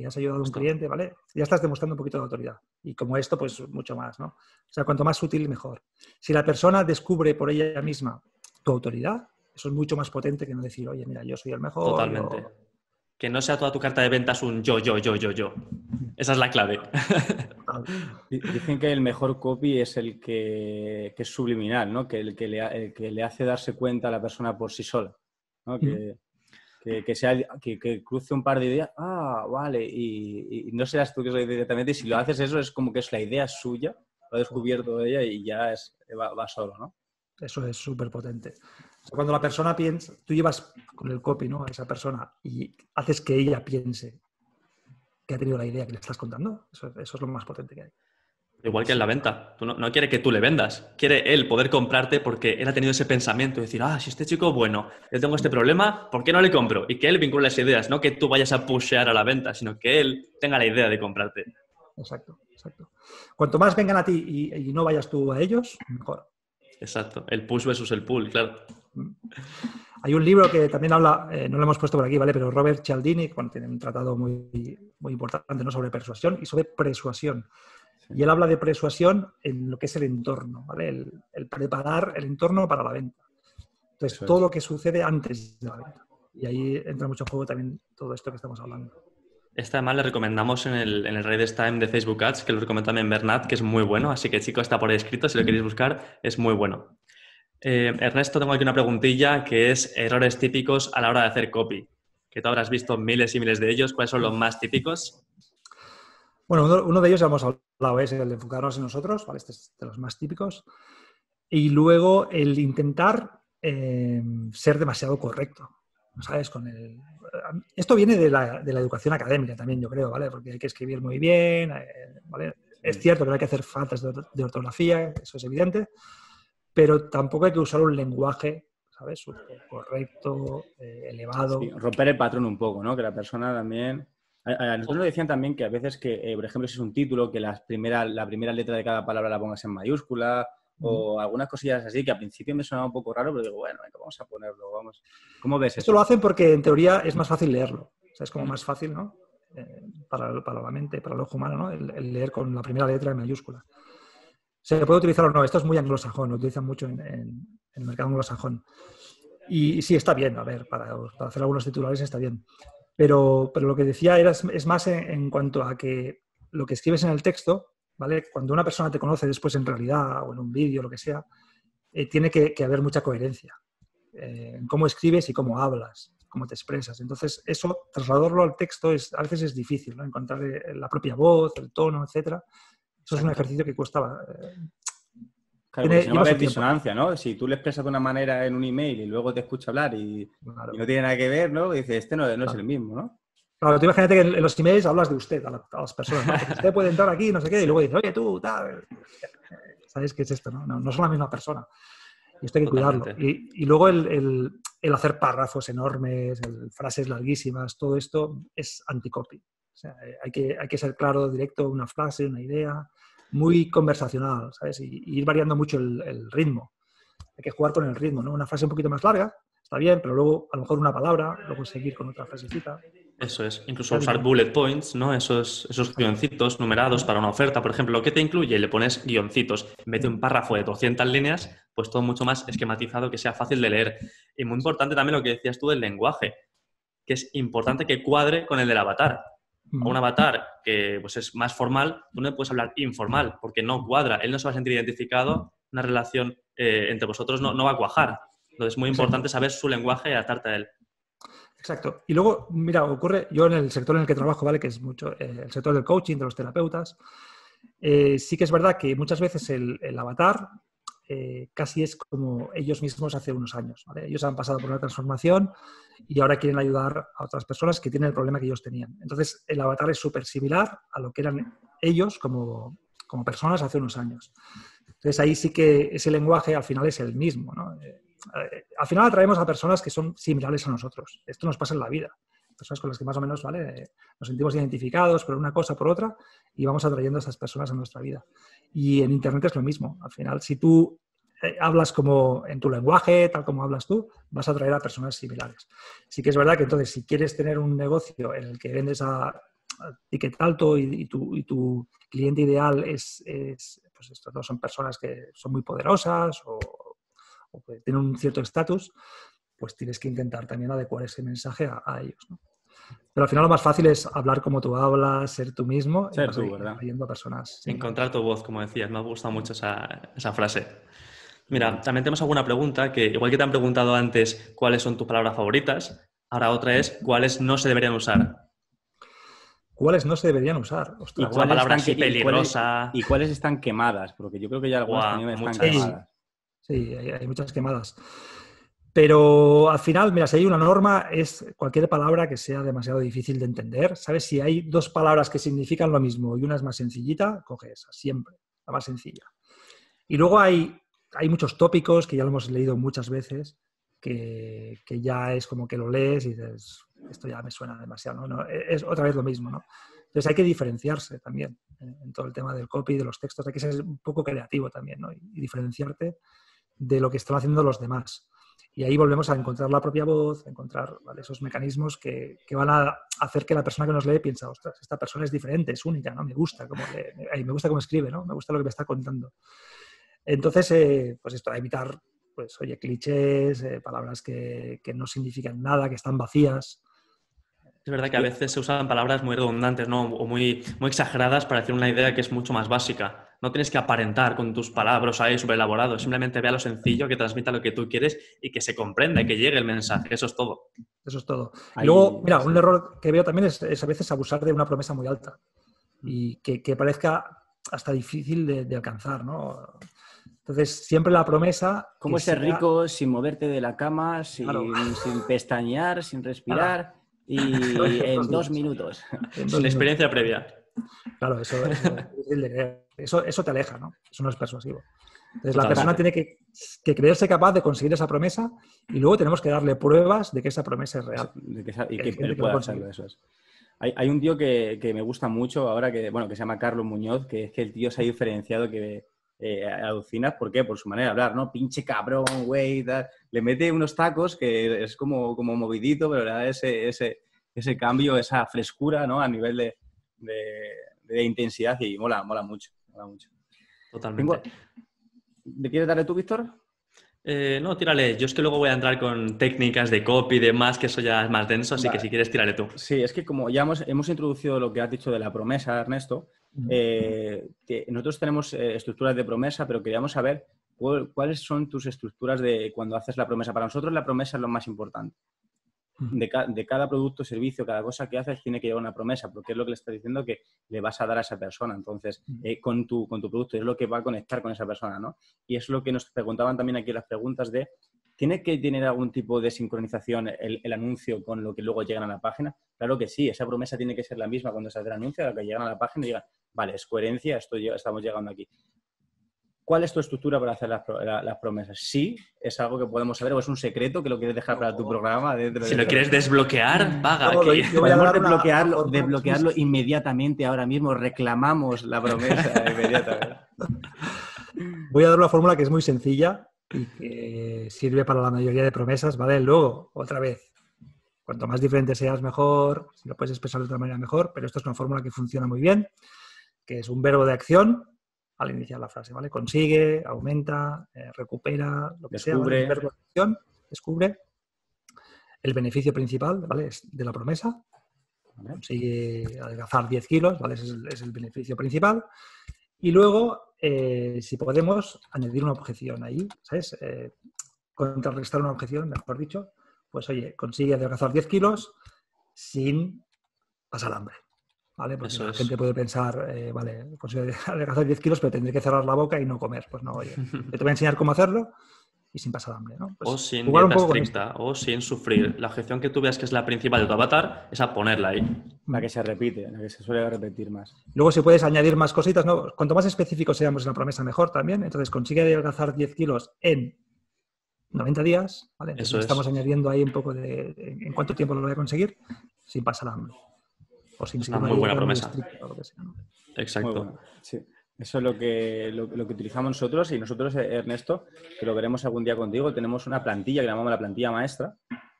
Speaker 3: que has ayudado a un cliente, ¿vale? Ya estás demostrando un poquito de autoridad. Y como esto, pues mucho más, ¿no? O sea, cuanto más útil, mejor. Si la persona descubre por ella misma tu autoridad, eso es mucho más potente que no decir, oye, mira, yo soy el mejor.
Speaker 1: Totalmente. Que no sea toda tu carta de ventas un yo, yo, yo, yo, yo. Esa es la clave.
Speaker 2: Dicen que el mejor copy es el que, es subliminal, ¿no? Que el que, le, que le hace darse cuenta a la persona por sí sola. ¿no? Que, que, sea, que, cruce un par de ideas, ah, vale, y, no seas tú que soy directamente, y si lo haces eso es como que es la idea suya, lo ha descubierto ella y ya es, va, solo, ¿no?
Speaker 3: Eso es súper potente. cuando la persona piensa, tú llevas con el copy, ¿no? A esa persona y haces que ella piense que ha tenido la idea que le estás contando, eso, eso es lo más potente que hay.
Speaker 1: Igual que en la venta. Tú no, quiere que tú le vendas. Quiere él poder comprarte porque él ha tenido ese pensamiento de decir, ah, si este chico bueno, yo tengo este problema, ¿por qué no le compro? Y que él vincule las ideas, no que tú vayas a pushear a la venta, sino que él tenga la idea de comprarte.
Speaker 3: Exacto, exacto. Cuanto más vengan a ti y, no vayas tú a ellos, mejor.
Speaker 1: Exacto. El push versus el pull, claro. Mm.
Speaker 3: Hay un libro que también habla, eh, no lo hemos puesto por aquí, ¿vale? Pero Robert Cialdini, bueno, tiene un tratado muy, muy importante ¿no? sobre persuasión y sobre persuasión. Y él habla de persuasión en lo que es el entorno, ¿vale? El, preparar el entorno para la venta. Entonces, todo lo que sucede antes de la venta. Y ahí entra mucho en juego también todo esto que estamos hablando.
Speaker 1: Este además le recomendamos en el, en el Time de Facebook Ads, que lo recomienda también Bernat, que es muy bueno. Así que, chicos, está por ahí escrito. Si lo queréis buscar, es muy bueno. Eh, Ernesto, tengo aquí una preguntilla que es errores típicos a la hora de hacer copy. Que tú habrás visto miles y miles de ellos. ¿Cuáles son los más típicos?
Speaker 3: Bueno, uno, de ellos ya hemos hablado, es el de enfocarnos en nosotros, ¿vale? Este es de los más típicos. Y luego el intentar eh, ser demasiado correcto, ¿sabes? Con el... Esto viene de la, educación académica también, yo creo, ¿vale? Porque hay que escribir muy bien, eh, ¿vale? Es cierto que no hay que hacer faltas de, ortografía, eso es evidente, pero tampoco hay que usar un lenguaje ¿sabes? Correcto, eh, elevado.
Speaker 2: romper el patrón un poco, ¿no? Que la persona también a, nosotros nos decían también que a veces que, eh, por ejemplo, si es un título, que la primera, la primera letra de cada palabra la pongas en mayúscula o algunas cosillas así que al principio me sonaba un poco raro, pero digo, bueno, vamos a ponerlo, vamos. ¿Cómo ves
Speaker 3: esto? Esto lo hacen porque en teoría es más fácil leerlo. O sea, es como más fácil, ¿no? Eh, para, para, la mente, para el ojo humano, ¿no? El, leer con la primera letra en mayúscula. Se puede utilizar o no, esto es muy anglosajón, lo utilizan mucho en, el mercado anglosajón. Y, sí, está bien, a ver, para, para hacer algunos titulares está bien Pero, pero lo que decía era, es más en, cuanto a que lo que escribes en el texto, ¿vale? Cuando una persona te conoce después en realidad o en un vídeo, lo que sea, eh, tiene que, haber mucha coherencia eh, en cómo escribes y cómo hablas, cómo te expresas. Entonces, eso, trasladarlo al texto, es, a veces es difícil, ¿no? Encontrar eh, la propia voz, el tono, etcétera. Eso es un ejercicio que cuesta
Speaker 2: Claro, tiene, si no va a haber disonancia, ¿no? Si tú le expresas de una manera en un email y luego te escucha hablar y, no tiene nada que ver, ¿no? Y dices, este no, es el mismo, ¿no?
Speaker 3: Claro, tú imagínate que en los emails hablas de usted a, las personas, ¿no? usted puede entrar aquí, no sé qué, y luego dices, oye, tú, tal. ¿Sabes qué es esto, no? No, son la misma persona. Y esto hay que cuidarlo. Y, luego el, hacer párrafos enormes, frases larguísimas, todo esto es anticopy. O sea, hay que, hay que ser claro, directo, una frase, una idea muy conversacional, ¿sabes? Y, ir variando mucho el, ritmo. Hay que jugar con el ritmo, ¿no? Una frase un poquito más larga, está bien, pero luego a lo mejor una palabra, luego seguir con otra frasecita.
Speaker 1: Eso es, incluso usar bullet points, ¿no? Esos, esos guioncitos numerados para una oferta, por ejemplo, ¿qué te incluye? Le pones guioncitos. En vez de un párrafo de 200 líneas, pues todo mucho más esquematizado, que sea fácil de leer. Y muy importante también lo que decías tú del lenguaje, que es importante que cuadre con el del avatar a un avatar que pues, es más formal, tú no puedes hablar informal porque no cuadra, él no se va a sentir identificado, una relación eh, entre vosotros no, no, va a cuajar. Entonces es muy importante saber su lenguaje y adaptarte a él.
Speaker 3: Exacto. Y luego, mira, ocurre, yo en el sector en el que trabajo, ¿vale? Que es mucho eh, el sector del coaching, de los terapeutas, eh, sí que es verdad que muchas veces el, el avatar eh, casi es como ellos mismos hace unos años. Ellos han pasado por una transformación y ahora quieren ayudar a otras personas que tienen el problema que ellos tenían. Entonces, el avatar es súper similar a lo que eran ellos como, como, personas hace unos años. Entonces, ahí sí que ese lenguaje al final es el mismo. Eh, eh, al final atraemos a personas que son similares a nosotros. Esto nos pasa en la vida. Personas con las que más o menos ¿vale? nos sentimos identificados por una cosa, por otra, y vamos atrayendo a esas personas en nuestra vida. Y en Internet es lo mismo. Al final, si tú eh, hablas como en tu lenguaje, tal como hablas tú, vas a atraer a personas similares. Sí que es verdad que entonces, si quieres tener un negocio en el que vendes a, ticket alto y, tu, cliente ideal es, pues esto, ¿no? son personas que son muy poderosas o, que tienen un cierto estatus, pues tienes que intentar también adecuar ese mensaje a, ellos. Pero al final lo más fácil es hablar como tú hablas, ser tú mismo,
Speaker 2: ser tú, ¿verdad?
Speaker 3: A personas.
Speaker 1: Encontrar tu voz, como decías. Me ha gustado mucho esa, esa, frase. Mira, también tenemos alguna pregunta que, igual que te han preguntado antes cuáles son tus palabras favoritas, ahora otra es cuáles no se deberían usar.
Speaker 3: ¿Cuáles no se deberían usar?
Speaker 1: Ostras, ¿Y palabra así peligrosa.
Speaker 2: ¿Y cuáles están quemadas? Porque yo creo que ya algunas están quemadas.
Speaker 3: Sí, hay muchas quemadas. Pero al final, mira, si hay una norma, es cualquier palabra que sea demasiado difícil de entender. ¿Sabes? Si hay dos palabras que significan lo mismo y una es más sencillita, coge esa, siempre, la más sencilla. Y luego hay, hay muchos tópicos que ya lo hemos leído muchas veces, que, ya es como que lo lees y dices, esto ya me suena demasiado, ¿no? Es otra vez lo mismo, ¿no? Entonces hay que diferenciarse también en todo el tema del copy, de los textos, hay que ser un poco creativo también, ¿no? Y diferenciarte de lo que están haciendo los demás. Y ahí volvemos a encontrar la propia voz, a encontrar esos mecanismos que, van a hacer que la persona que nos lee piensa, ostras, esta persona es diferente, es única, ¿no? Me gusta cómo, me gusta cómo escribe, ¿no? Me gusta lo que me está contando. Entonces, eh, pues esto, a evitar, pues, oye, clichés, eh, palabras que, que, no significan nada, que están vacías.
Speaker 1: Es verdad que a veces se usan palabras muy redundantes, ¿no? O muy, muy exageradas para decir una idea que es mucho más básica no tienes que aparentar con tus palabras ahí súper elaborado, simplemente vea lo sencillo, que transmita lo que tú quieres y que se comprenda y que llegue el mensaje, eso es todo.
Speaker 3: Eso es todo. Y luego, mira, un error que veo también es, a veces abusar de una promesa muy alta y que, parezca hasta difícil de, alcanzar, ¿no? Entonces, siempre la promesa...
Speaker 2: ¿Cómo ser rico sin moverte de la cama, sin, pestañear, sin respirar y en dos minutos?
Speaker 1: Sin experiencia previa.
Speaker 3: Claro, eso, eso, eso, te aleja, ¿no? Eso no es persuasivo. Entonces, la persona tiene que, creerse capaz de conseguir esa promesa y luego tenemos que darle pruebas de que esa promesa es real.
Speaker 2: y que, él pueda hacerlo, eso es. Hay, un tío que, me gusta mucho ahora, que, bueno, que se llama Carlos Muñoz, que es que el tío se ha diferenciado que eh, alucinas, ¿por qué? Por su manera de hablar, ¿no? Pinche cabrón, güey, le mete unos tacos que es como, como movidito, pero da ese, ese, ese cambio, esa frescura, ¿no? A nivel de, de, intensidad y mola, mola mucho, mucho.
Speaker 1: Totalmente.
Speaker 2: ¿Le quieres darle tú, Víctor?
Speaker 1: Eh, no, tírale. Yo es que luego voy a entrar con técnicas de copy y demás, que eso ya es más denso, así que si quieres, tírale tú.
Speaker 2: Sí, es que como ya hemos, hemos introducido lo que has dicho de la promesa, Ernesto, eh, nosotros tenemos eh, estructuras de promesa, pero queríamos saber cuáles son tus estructuras de cuando haces la promesa. Para nosotros la promesa es lo más importante de, cada producto, servicio, cada cosa que haces, tiene que llevar una promesa, porque es lo que le estás diciendo que le vas a dar a esa persona. Entonces, eh, con, tu, con tu producto es lo que va a conectar con esa persona, ¿no? Y es lo que nos preguntaban también aquí las preguntas de, ¿tiene que tener algún tipo de sincronización el, anuncio con lo que luego llegan a la página? Claro que sí, esa promesa tiene que ser la misma cuando se hace el anuncio, a que llegan a la página y digan, vale, es coherencia, esto, estamos llegando aquí. ¿Cuál es tu estructura para hacer las, promesas? Sí, es algo que podemos saber o es un secreto que lo quieres dejar para tu programa.
Speaker 1: si lo quieres desbloquear, paga.
Speaker 2: Podemos desbloquearlo, desbloquearlo inmediatamente ahora mismo. Reclamamos la promesa inmediatamente.
Speaker 3: Voy a dar una fórmula que es muy sencilla y que sirve para la mayoría de promesas, ¿vale? Luego, otra vez, cuanto más diferente seas, mejor. Si lo puedes expresar de otra manera, mejor. Pero esto es una fórmula que funciona muy bien, que es un verbo de acción al iniciar la frase, ¿vale? Consigue, aumenta, eh, recupera, lo que
Speaker 2: descubre.
Speaker 3: sea, descubre el beneficio principal, ¿vale? Es de la promesa. Consigue adelgazar 10 kilos, ¿vale? Ese es el, beneficio principal. Y luego, eh, si podemos, añadir una objeción ahí, ¿sabes? Eh, contrarrestar una objeción, mejor dicho, pues oye, consigue adelgazar 10 kilos sin pasar hambre. ¿Vale? Porque la gente puede pensar, eh, vale, consigo adelgazar 10 kilos, pero tendré que cerrar la boca y no comer. Pues no, oye, te voy a enseñar cómo hacerlo y sin pasar hambre, ¿no?
Speaker 1: Pues o sin dieta estricta, o sin sufrir. La objeción que tú veas que es la principal de tu avatar es a ponerla ahí.
Speaker 2: La que se repite, la que se suele repetir más.
Speaker 3: Luego, si puedes añadir más cositas, ¿no? Cuanto más específicos seamos en la promesa, mejor también. Entonces, consigue adelgazar 10 kilos en 90 días, ¿vale? estamos añadiendo ahí un poco de en cuánto tiempo lo voy a conseguir sin pasar hambre
Speaker 1: es una muy buena promesa. Exacto.
Speaker 2: sí. Eso es lo que, lo, que utilizamos nosotros y nosotros, Ernesto, que lo veremos algún día contigo, tenemos una plantilla que llamamos la plantilla maestra,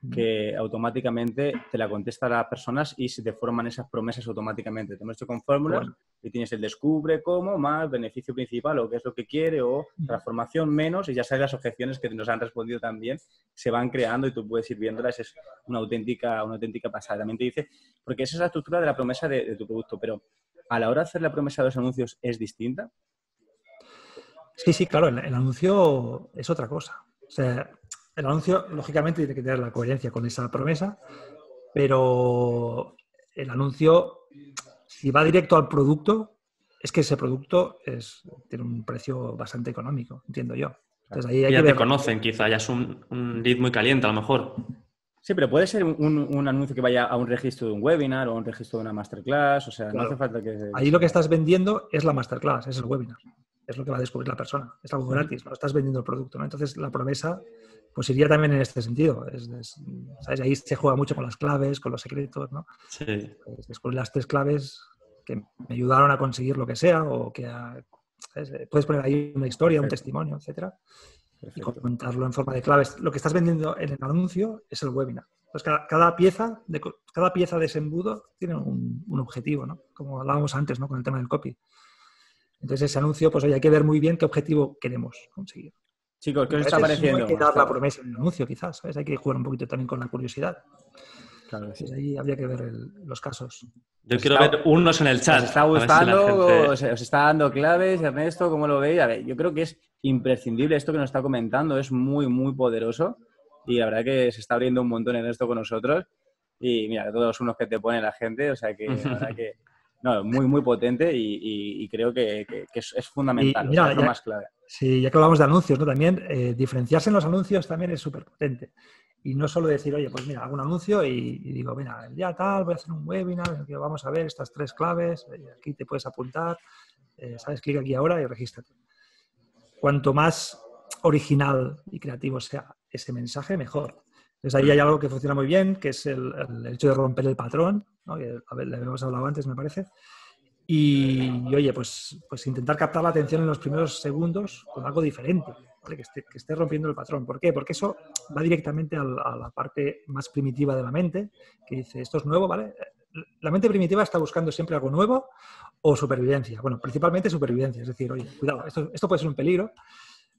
Speaker 2: que automáticamente te la contesta a las personas y se te forman esas promesas automáticamente. Te hemos hecho con fórmulas y tienes el descubre cómo, más beneficio principal o qué es lo que quiere o transformación menos y ya sabes las objeciones que nos han respondido también se van creando y tú puedes ir viéndolas. Es una auténtica, una auténtica pasada. También te dice, porque esa es la estructura de la promesa de, tu producto, pero a la hora de hacer la promesa de los anuncios es distinta.
Speaker 3: Sí, sí, claro, el, el anuncio es otra cosa. O sea, el anuncio, lógicamente, tiene que tener la coherencia con esa promesa, pero el anuncio, si va directo al producto, es que ese producto es, tiene un precio bastante económico, entiendo yo.
Speaker 1: Entonces, ahí hay ya te conocen, quizá, ya es un, un, lead muy caliente a lo mejor.
Speaker 2: Sí, pero puede ser un, anuncio que vaya a un registro de un webinar o a un registro de una masterclass, o sea, no hace falta que...
Speaker 3: Ahí lo que estás vendiendo es la masterclass, es el webinar, es lo que va a descubrir la persona, es algo gratis, no estás vendiendo el producto, ¿no? Entonces la promesa pues iría también en este sentido. ¿sabes? Ahí se juega mucho con las claves, con los secretos, ¿no? Sí. Pues descubrir las tres claves que me ayudaron a conseguir lo que sea o que puedes poner ahí una historia, un testimonio, etcétera, y comentarlo en forma de claves. Lo que estás vendiendo en el anuncio es el webinar. Entonces, cada, pieza, de, cada pieza de ese embudo tiene un, un, objetivo, ¿no? Como hablábamos antes, ¿no? Con el tema del copy. Entonces, ese anuncio, pues hay que ver muy bien qué objetivo queremos conseguir.
Speaker 2: Chicos, ¿qué os está pareciendo?
Speaker 3: Hay que dar la promesa en el anuncio, quizás, ¿sabes? Hay que jugar un poquito también con la curiosidad. Claro, sí. ahí habría que ver los casos.
Speaker 1: Yo quiero ver unos en el chat.
Speaker 2: ¿Os está gustando? os, está dando claves, Ernesto? ¿Cómo lo veis? A ver, yo creo que es imprescindible esto que nos está comentando. Es muy, muy poderoso. Y la verdad que se está abriendo un montón en esto con nosotros. Y mira, todos unos que te pone la gente. O sea que la verdad que... No, muy, muy potente y, creo que, es, fundamental. es lo más clave.
Speaker 3: Sí, ya que hablamos de anuncios, ¿no? También eh, diferenciarse en los anuncios también es súper potente. Y no solo decir, oye, pues mira, hago un anuncio y, digo, mira, ya tal, voy a hacer un webinar el vamos a ver estas tres claves, aquí te puedes apuntar, eh, ¿sabes? Clic aquí ahora y regístrate. Cuanto más original y creativo sea ese mensaje, mejor. Entonces ahí hay algo que funciona muy bien, que es el, hecho de romper el patrón, ¿no? que le habíamos hablado antes, me parece, y, oye, pues, pues intentar captar la atención en los primeros segundos con algo diferente, que, esté, rompiendo el patrón. ¿Por qué? Porque eso va directamente a la, parte más primitiva de la mente, que dice, esto es nuevo, ¿vale? La mente primitiva está buscando siempre algo nuevo o supervivencia. Bueno, principalmente supervivencia, es decir, oye, cuidado, esto, esto puede ser un peligro,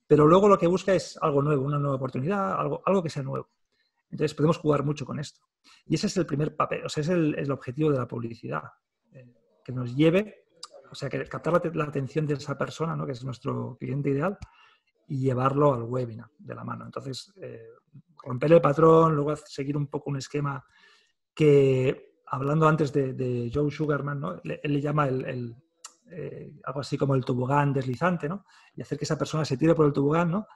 Speaker 3: pero luego lo que busca es algo nuevo, una nueva oportunidad, algo, algo que sea nuevo. Entonces podemos jugar mucho con esto. Y ese es el primer papel, o sea, es el, objetivo de la publicidad, que nos lleve, o sea, que captar la, atención de esa persona, ¿no? que es nuestro cliente ideal, y llevarlo al webinar de la mano. Entonces, eh, romper el patrón, luego seguir un poco un esquema que, hablando antes de, Joe Sugarman, ¿no? él le llama el, eh, algo así como el tobogán deslizante, ¿no? y hacer que esa persona se tire por el tobogán ¿no?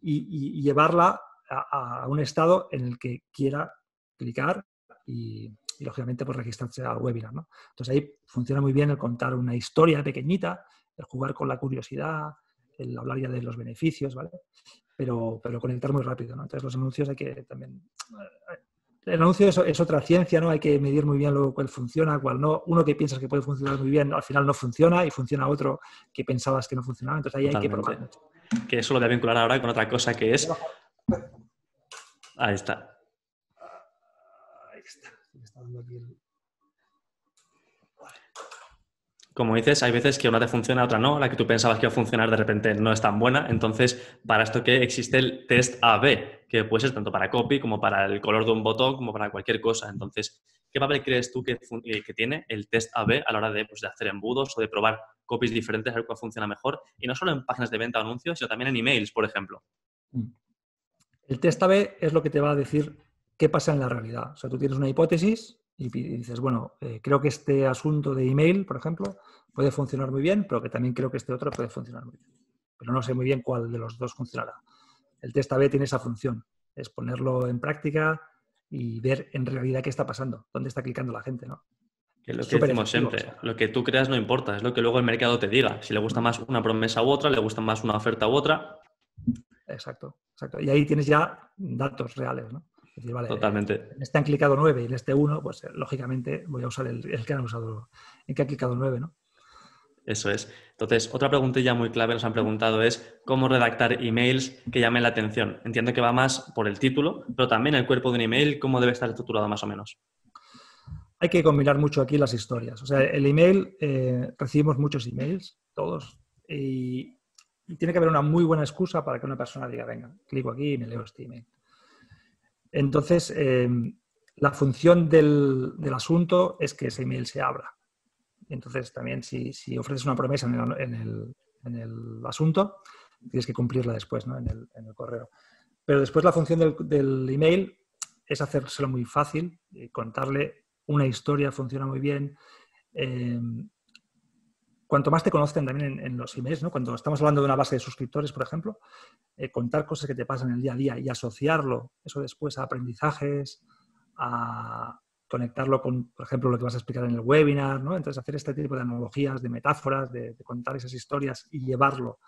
Speaker 3: y, llevarla a, un estado en el que quiera clicar y, lógicamente pues registrarse al webinar. ¿no? Entonces ahí funciona muy bien el contar una historia pequeñita, el jugar con la curiosidad, el hablar ya de los beneficios, ¿vale? Pero, pero conectar muy rápido, ¿no? Entonces los anuncios hay que también... Eh, el anuncio es, otra ciencia, ¿no? Hay que medir muy bien lo, cuál funciona, cuál no. Uno que piensas que puede funcionar muy bien, al final no funciona y funciona otro que pensabas que no funcionaba. Entonces ahí hay que probar.
Speaker 1: Que eso lo voy a vincular ahora con otra cosa que es... Ahí está. Como dices, hay veces que una te funciona, otra no. La que tú pensabas que iba a funcionar de repente no es tan buena. Entonces, para esto que existe el test AB, que puede ser tanto para copy como para el color de un botón, como para cualquier cosa. Entonces, ¿qué papel crees tú que, eh, tiene el test AB a la hora pues, de, hacer embudos o de probar copies diferentes, a ver cuál funciona mejor? Y no solo en páginas de venta o anuncios, sino también en emails, por ejemplo.
Speaker 3: El test AB es lo que te va a decir qué pasa en la realidad. O sea, tú tienes una hipótesis y dices, bueno, eh, creo que este asunto de email, por ejemplo, puede funcionar muy bien, pero que también creo que este otro puede funcionar muy bien. Pero no sé muy bien cuál de los dos funcionará. El test A-B tiene esa función, es ponerlo en práctica y ver en realidad qué está pasando, dónde está clicando la gente, ¿no?
Speaker 1: Que es lo que decimos siempre, lo que tú creas no importa, es lo que luego el mercado te diga. Si le gusta más una promesa u otra, le gusta más una oferta u otra.
Speaker 3: Exacto, exacto. Y ahí tienes ya datos reales, ¿no?
Speaker 1: Totalmente.
Speaker 3: En este han clicado 9 y en este 1, pues eh, lógicamente voy a usar el, que han usado, el que ha clicado 9, ¿no?
Speaker 1: Eso es. Entonces, otra preguntilla muy clave nos han preguntado es cómo redactar emails que llamen la atención. Entiendo que va más por el título, pero también el cuerpo de un email, cómo debe estar estructurado más o menos.
Speaker 3: Hay que combinar mucho aquí las historias. O sea, el email, eh, recibimos muchos emails, todos, y, y, tiene que haber una muy buena excusa para que una persona diga, venga, clico aquí y me leo este email. Entonces, eh, la función del, asunto es que ese email se abra. Entonces, también si, ofreces una promesa en el, asunto, tienes que cumplirla después, ¿no? en, el, correo. Pero después la función del, email es hacérselo muy fácil, y contarle una historia, funciona muy bien. Eh, cuanto más te conocen también en, los emails, ¿no? cuando estamos hablando de una base de suscriptores, por ejemplo, eh, contar cosas que te pasan en el día a día y asociarlo, eso después a aprendizajes, a conectarlo con, por ejemplo, lo que vas a explicar en el webinar, ¿no? Entonces, hacer este tipo de analogías, de metáforas, de, contar esas historias y llevarlo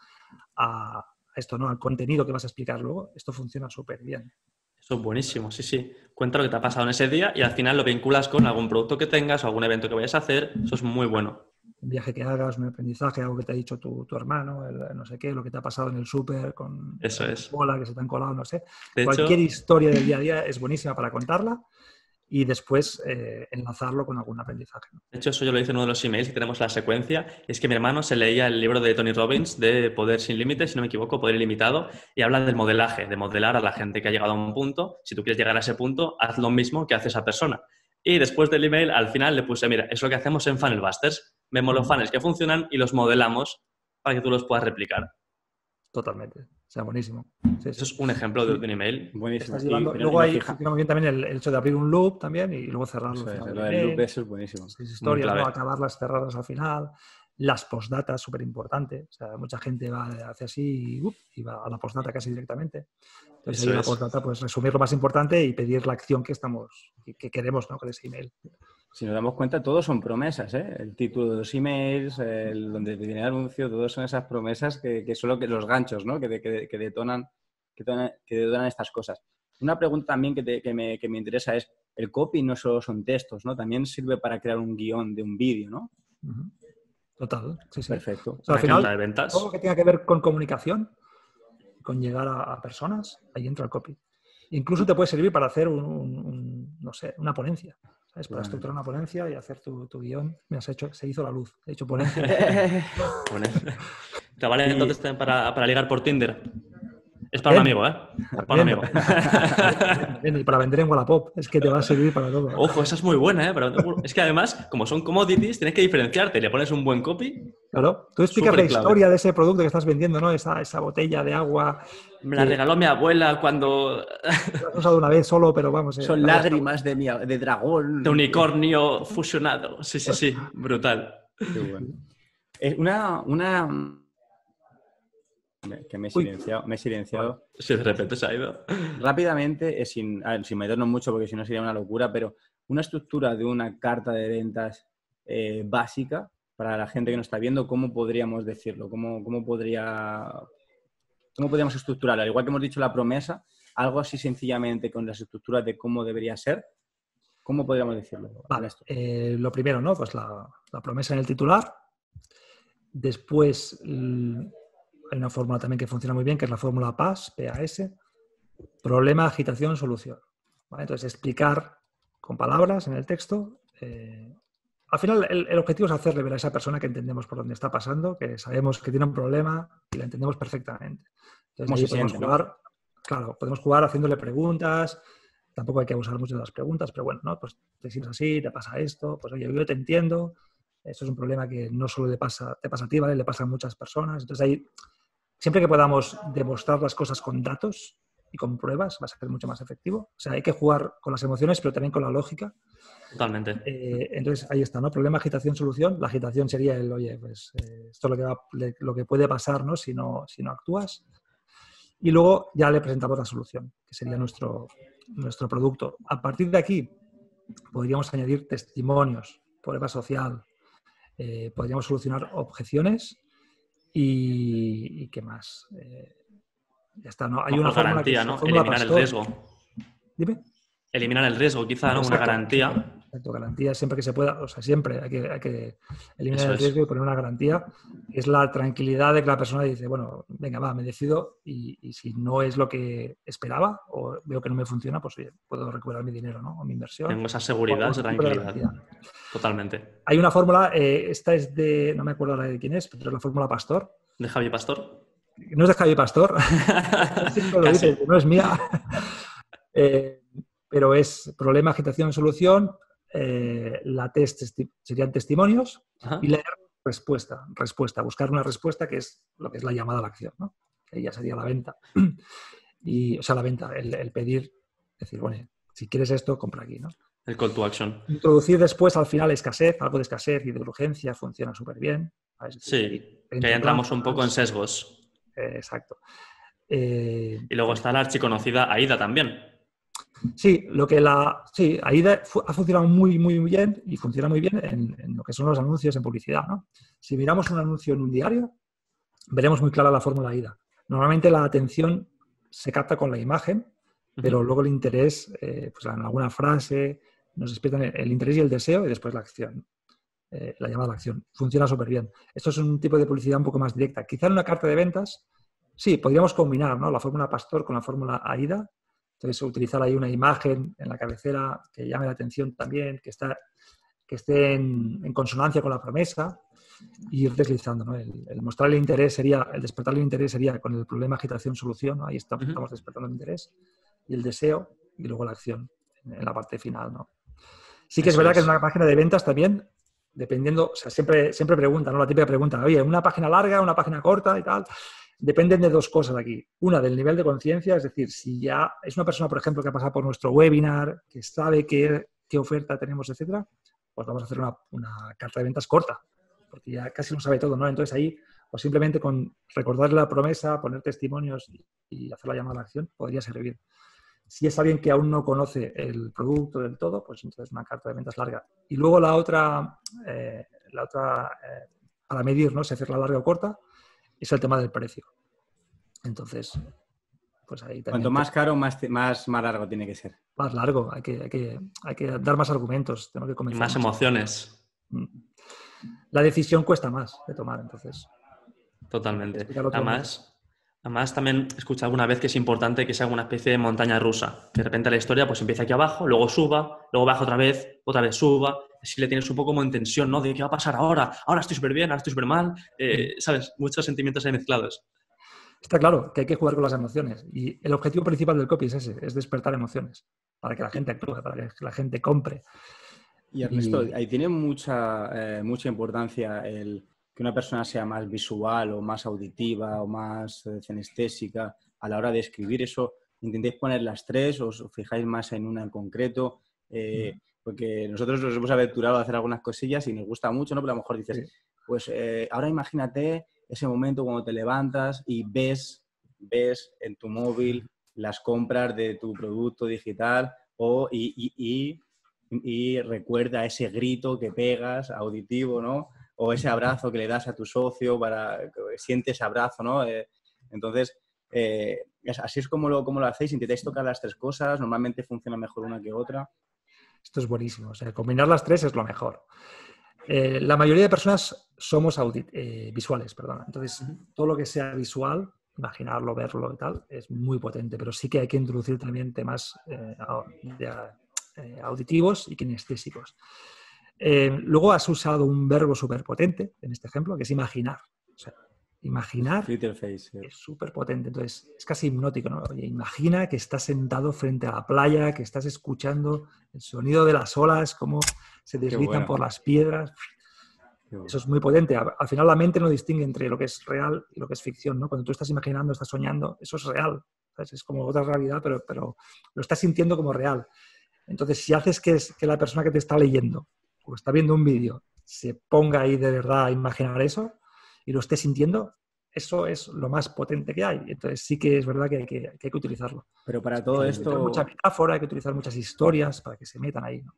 Speaker 3: a, esto, ¿no? Al contenido que vas a explicar luego, esto funciona súper bien.
Speaker 1: Eso es buenísimo, sí, sí. Cuenta lo que te ha pasado en ese día y al final lo vinculas con algún producto que tengas o algún evento que vayas a hacer. Eso es muy bueno
Speaker 3: un viaje que hagas, un aprendizaje, algo que te ha dicho tu, hermano, no sé qué, lo que te ha pasado en el súper con
Speaker 1: Eso es.
Speaker 3: bola que se te han colado, no sé. Cualquier historia del día a día es buenísima para contarla y después eh, enlazarlo con algún aprendizaje.
Speaker 1: De hecho, eso yo lo hice en uno de los emails y tenemos la secuencia. Es que mi hermano se leía el libro de Tony Robbins de Poder sin Límites, si no me equivoco, Poder Ilimitado, y habla del modelaje, de modelar a la gente que ha llegado a un punto. Si tú quieres llegar a ese punto, haz lo mismo que hace esa persona. Y después del email, al final le puse, mira, es lo que hacemos en Funnel Busters vemos los funnels que funcionan y los modelamos para que tú los puedas replicar.
Speaker 3: Totalmente. O sea, buenísimo.
Speaker 1: Eso es un ejemplo de un email.
Speaker 3: Buenísimo. luego hay, también el, hecho de abrir un loop también y luego cerrarlo.
Speaker 2: el loop eso es buenísimo.
Speaker 3: Es historia, ¿no? acabarlas cerradas al final. Las postdatas, súper importante. O sea, mucha gente va hacia así y, va a la postdata casi directamente. Entonces, ahí la postdata, pues resumir lo más importante y pedir la acción que estamos, que, queremos ¿no? con ese email
Speaker 2: si nos damos cuenta, todos son promesas, ¿eh? El título de los emails, el donde viene el anuncio, todos son esas promesas que, que son que, los ganchos, ¿no? Que, que, detonan, que, detonan, estas cosas. Una pregunta también que, me, me, interesa es, el copy no solo son textos, ¿no? También sirve para crear un guion de un vídeo, ¿no?
Speaker 3: Total, sí, sí.
Speaker 2: Perfecto.
Speaker 3: al final, de ventas. todo lo que tenga que ver con comunicación, con llegar a, personas, ahí entra el copy. Incluso te puede servir para hacer un, no sé, una ponencia. Es para estructurar una ponencia y hacer tu, guion. Me has hecho, se hizo la luz. He hecho ponencia.
Speaker 1: ¿Te vale entonces para, para ligar por Tinder? Es para un amigo, ¿eh? Para un amigo.
Speaker 3: Y para vender en Wallapop, es que te va a servir para todo.
Speaker 1: Ojo, esa es muy buena, ¿eh? es que además, como son commodities, tienes que diferenciarte. Le pones un buen copy.
Speaker 3: Claro, tú explicas la historia de ese producto que estás vendiendo, ¿no? Esa, esa botella de agua.
Speaker 1: Me la regaló mi abuela cuando.
Speaker 3: La has usado una vez solo, pero vamos.
Speaker 2: Eh, son lágrimas de, de dragón.
Speaker 1: De unicornio fusionado. Sí, sí, sí. Brutal. Qué bueno.
Speaker 2: Una, una que me he silenciado. Me he silenciado.
Speaker 1: de repente se ha ido.
Speaker 2: Rápidamente, sin, sin meternos mucho porque si no sería una locura, pero una estructura de una carta de ventas eh, básica para la gente que nos está viendo, ¿cómo podríamos decirlo? ¿Cómo, cómo podría, ¿Cómo podríamos estructurarla? Al igual que hemos dicho la promesa, algo así sencillamente con las estructuras de cómo debería ser, ¿cómo podríamos decirlo?
Speaker 3: Vale, eh, lo primero, ¿no? Pues la, la, promesa en el titular. Después, hay una fórmula también que funciona muy bien, que es la fórmula PAS, PAS, problema, agitación, solución. Entonces, explicar con palabras en el texto. Eh, al final, el, objetivo es hacerle ver a esa persona que entendemos por dónde está pasando, que sabemos que tiene un problema y la entendemos perfectamente. Entonces, podemos jugar, claro, podemos jugar haciéndole preguntas. Tampoco hay que abusar mucho de las preguntas, pero bueno, ¿no? Pues te sientes así, te pasa esto, pues oye, yo te entiendo, esto es un problema que no solo le pasa, te pasa a ti, ¿vale? Le pasa a muchas personas. Entonces ahí siempre que podamos demostrar las cosas con datos y con pruebas, va a ser mucho más efectivo. O sea, hay que jugar con las emociones, pero también con la lógica.
Speaker 1: Totalmente.
Speaker 3: Eh, entonces, ahí está, ¿no? Problema, agitación, solución. La agitación sería el, oye, pues eh, esto es lo que, lo que puede pasar, ¿no? Si, ¿no? si no actúas. Y luego ya le presentamos la solución, que sería nuestro, nuestro producto. A partir de aquí, podríamos añadir testimonios, prueba social, eh, podríamos solucionar objeciones y, qué más. Eh, ya está, ¿no?
Speaker 1: Hay una garantía, ¿no? Eliminar el riesgo.
Speaker 3: Dime.
Speaker 1: Eliminar el riesgo, quizá, ¿no? Una garantía.
Speaker 3: Garantía siempre que se pueda, o sea, siempre hay que, hay que eliminar el riesgo y poner una garantía. Es la tranquilidad de que la persona dice, bueno, venga, va, me decido y, si no es lo que esperaba o veo que no me funciona, pues oye, puedo recuperar mi dinero, ¿no? O mi inversión.
Speaker 1: Tengo esa seguridad, esa tranquilidad. Totalmente.
Speaker 3: Hay una fórmula, eh, esta es de, no me acuerdo de quién es, pero es la fórmula Pastor.
Speaker 1: ¿De Javi Pastor?
Speaker 3: No es de Javi Pastor, no es mía. Eh, pero es problema, agitación, solución, eh, la test serían testimonios y leer respuesta, respuesta, buscar una respuesta que es lo que es la llamada a la acción, ¿no? que ya sería la venta. y, o sea, la venta, el, pedir, decir, bueno, si quieres esto, compra aquí, ¿no?
Speaker 1: El call to action.
Speaker 3: Introducir después al final escasez, algo de escasez y de urgencia funciona súper bien.
Speaker 1: Sí, que ya entramos un poco en sesgos.
Speaker 3: exacto.
Speaker 1: Eh, y luego está la archiconocida AIDA también.
Speaker 3: Sí, lo que la. Sí, AIDA ha funcionado muy, muy bien y funciona muy bien en, lo que son los anuncios en publicidad. Si miramos un anuncio en un diario, veremos muy clara la fórmula AIDA. Normalmente la atención se capta con la imagen, pero luego el interés, eh, pues en alguna frase, nos despiertan el interés y el deseo y después la acción. Eh, la llamada a la acción. Funciona súper bien. Esto es un tipo de publicidad un poco más directa. Quizá en una carta de ventas, sí, podríamos combinar la fórmula Pastor con la fórmula AIDA entonces, utilizar ahí una imagen en la cabecera que llame la atención también, que, está, que esté en, consonancia con la promesa y ir deslizando. El, mostrar el interés sería, el despertar el interés sería con el problema agitación-solución, ahí estamos, despertando el interés, y el deseo y luego la acción en, la parte final. ¿no? Sí que es verdad que en una página de ventas también, dependiendo, o sea, siempre, siempre preguntan, ¿no? la típica pregunta, oye, una página larga, una página corta y tal dependen de dos cosas aquí. Una, del nivel de conciencia, es decir, si ya es una persona, por ejemplo, que ha pasado por nuestro webinar, que sabe qué, qué oferta tenemos, etcétera, pues vamos a hacer una, carta de ventas corta, porque ya casi lo sabe todo, ¿no? Entonces ahí, pues simplemente con recordar la promesa, poner testimonios y, hacer la llamada a la acción, podría servir. Si es alguien que aún no conoce el producto del todo, pues entonces una carta de ventas larga. Y luego la otra, eh, la otra eh, para medir, ¿no? Si hacerla larga o corta, es el tema del precio. Entonces, pues ahí también.
Speaker 2: Cuanto más caro, más, más, más largo tiene que ser.
Speaker 3: Más largo, hay que, hay que, hay que dar más argumentos. Tengo que
Speaker 1: y más emociones. Mm.
Speaker 3: La decisión cuesta más de tomar, entonces.
Speaker 1: Totalmente. Además, además, también he escuchado alguna vez que es importante que sea una especie de montaña rusa. de repente la historia pues empieza aquí abajo, luego suba, luego baja otra vez, otra vez suba, si le tienes un poco como en tensión, ¿no? De qué va a pasar ahora, ahora estoy súper bien, ahora estoy súper mal, eh, ¿sabes? Muchos sentimientos ahí mezclados.
Speaker 3: Está claro que hay que jugar con las emociones y el objetivo principal del copy es ese, es despertar emociones para que la gente actúe, para que la gente compre.
Speaker 2: Y Ernesto, ahí tiene mucha, eh, mucha importancia el que una persona sea más visual o más auditiva o más eh, cenestésica a la hora de escribir eso. ¿Intentéis poner las tres o os fijáis más en una en concreto? Eh, mm. Porque nosotros nos hemos aventurado a hacer algunas cosillas y nos gusta mucho, ¿no? Pero a lo mejor dices, pues ahora imagínate ese momento cuando te levantas y ves, ves en tu móvil las compras de tu producto digital o, y, y, y, recuerda ese grito que pegas auditivo, ¿no? O ese abrazo que le das a tu socio para que siente ese abrazo, ¿no? Eh, entonces, eh, así es como lo, como lo hacéis, intentáis tocar las tres cosas, normalmente funciona mejor una que otra.
Speaker 3: Esto es buenísimo, o sea, combinar las tres es lo mejor. Eh, la mayoría de personas somos eh, visuales, perdón. Entonces, todo lo que sea visual, imaginarlo, verlo y tal, es muy potente, pero sí que hay que introducir también temas eh, auditivos y kinestésicos. luego has usado un verbo súper potente en este ejemplo, que es imaginar. O sea, imaginar es súper potente. Entonces, es casi hipnótico, ¿no? Oye, imagina que estás sentado frente a la playa, que estás escuchando el sonido de las olas, cómo se deslizan por las piedras. Eso es muy potente. Al final la mente no distingue entre lo que es real y lo que es ficción, ¿no? Cuando tú estás imaginando, estás soñando, eso es real. Es como otra realidad, pero, pero lo estás sintiendo como real. Entonces, si haces que, es, que la persona que te está leyendo o está viendo un vídeo se ponga ahí de verdad a imaginar eso y lo esté sintiendo, eso es lo más potente que hay. Entonces sí que es verdad que hay que, que, hay que utilizarlo.
Speaker 2: Pero para todo esto...
Speaker 3: Hay mucha metáfora, hay que utilizar muchas historias para que se metan ahí. ¿no?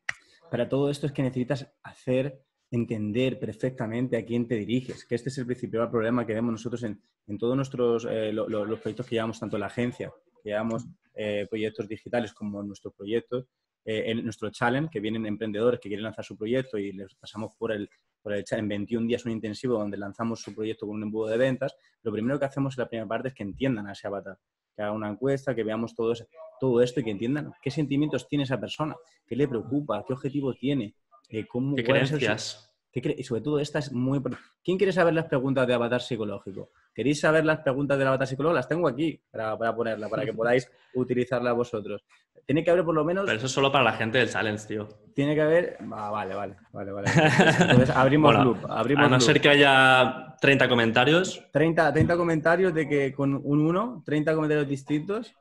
Speaker 2: Para todo esto es que necesitas hacer entender perfectamente a quién te diriges, que este es el principal problema que vemos nosotros en, todos nuestros eh, los proyectos que llevamos, tanto en la agencia, que llevamos eh, proyectos digitales como en nuestros proyectos, eh, en nuestro challenge, que vienen emprendedores que quieren lanzar su proyecto y les pasamos por el, por challenge en 21 días un intensivo donde lanzamos su proyecto con un embudo de ventas, lo primero que hacemos en la primera parte es que entiendan a ese avatar que haga una encuesta, que veamos todo, todo esto y que entiendan qué sentimientos tiene esa persona, qué le preocupa, qué objetivo tiene,
Speaker 1: eh, cómo, ¿Qué creencias?
Speaker 2: y sobre todo esta es muy... ¿Quién quiere saber las preguntas de avatar psicológico? ¿Queréis saber las preguntas del avatar psicológico? Las tengo aquí para, para ponerla, para que podáis utilizarla vosotros. Tiene que haber por lo menos...
Speaker 1: Pero eso es solo para la gente del challenge, tío.
Speaker 2: Tiene que haber... Ah, vale, vale, vale, vale. Entonces abrimos loop. Abrimos
Speaker 1: a no ser que haya 30 comentarios.
Speaker 2: 30, 30 comentarios de que con un 1, 30 comentarios distintos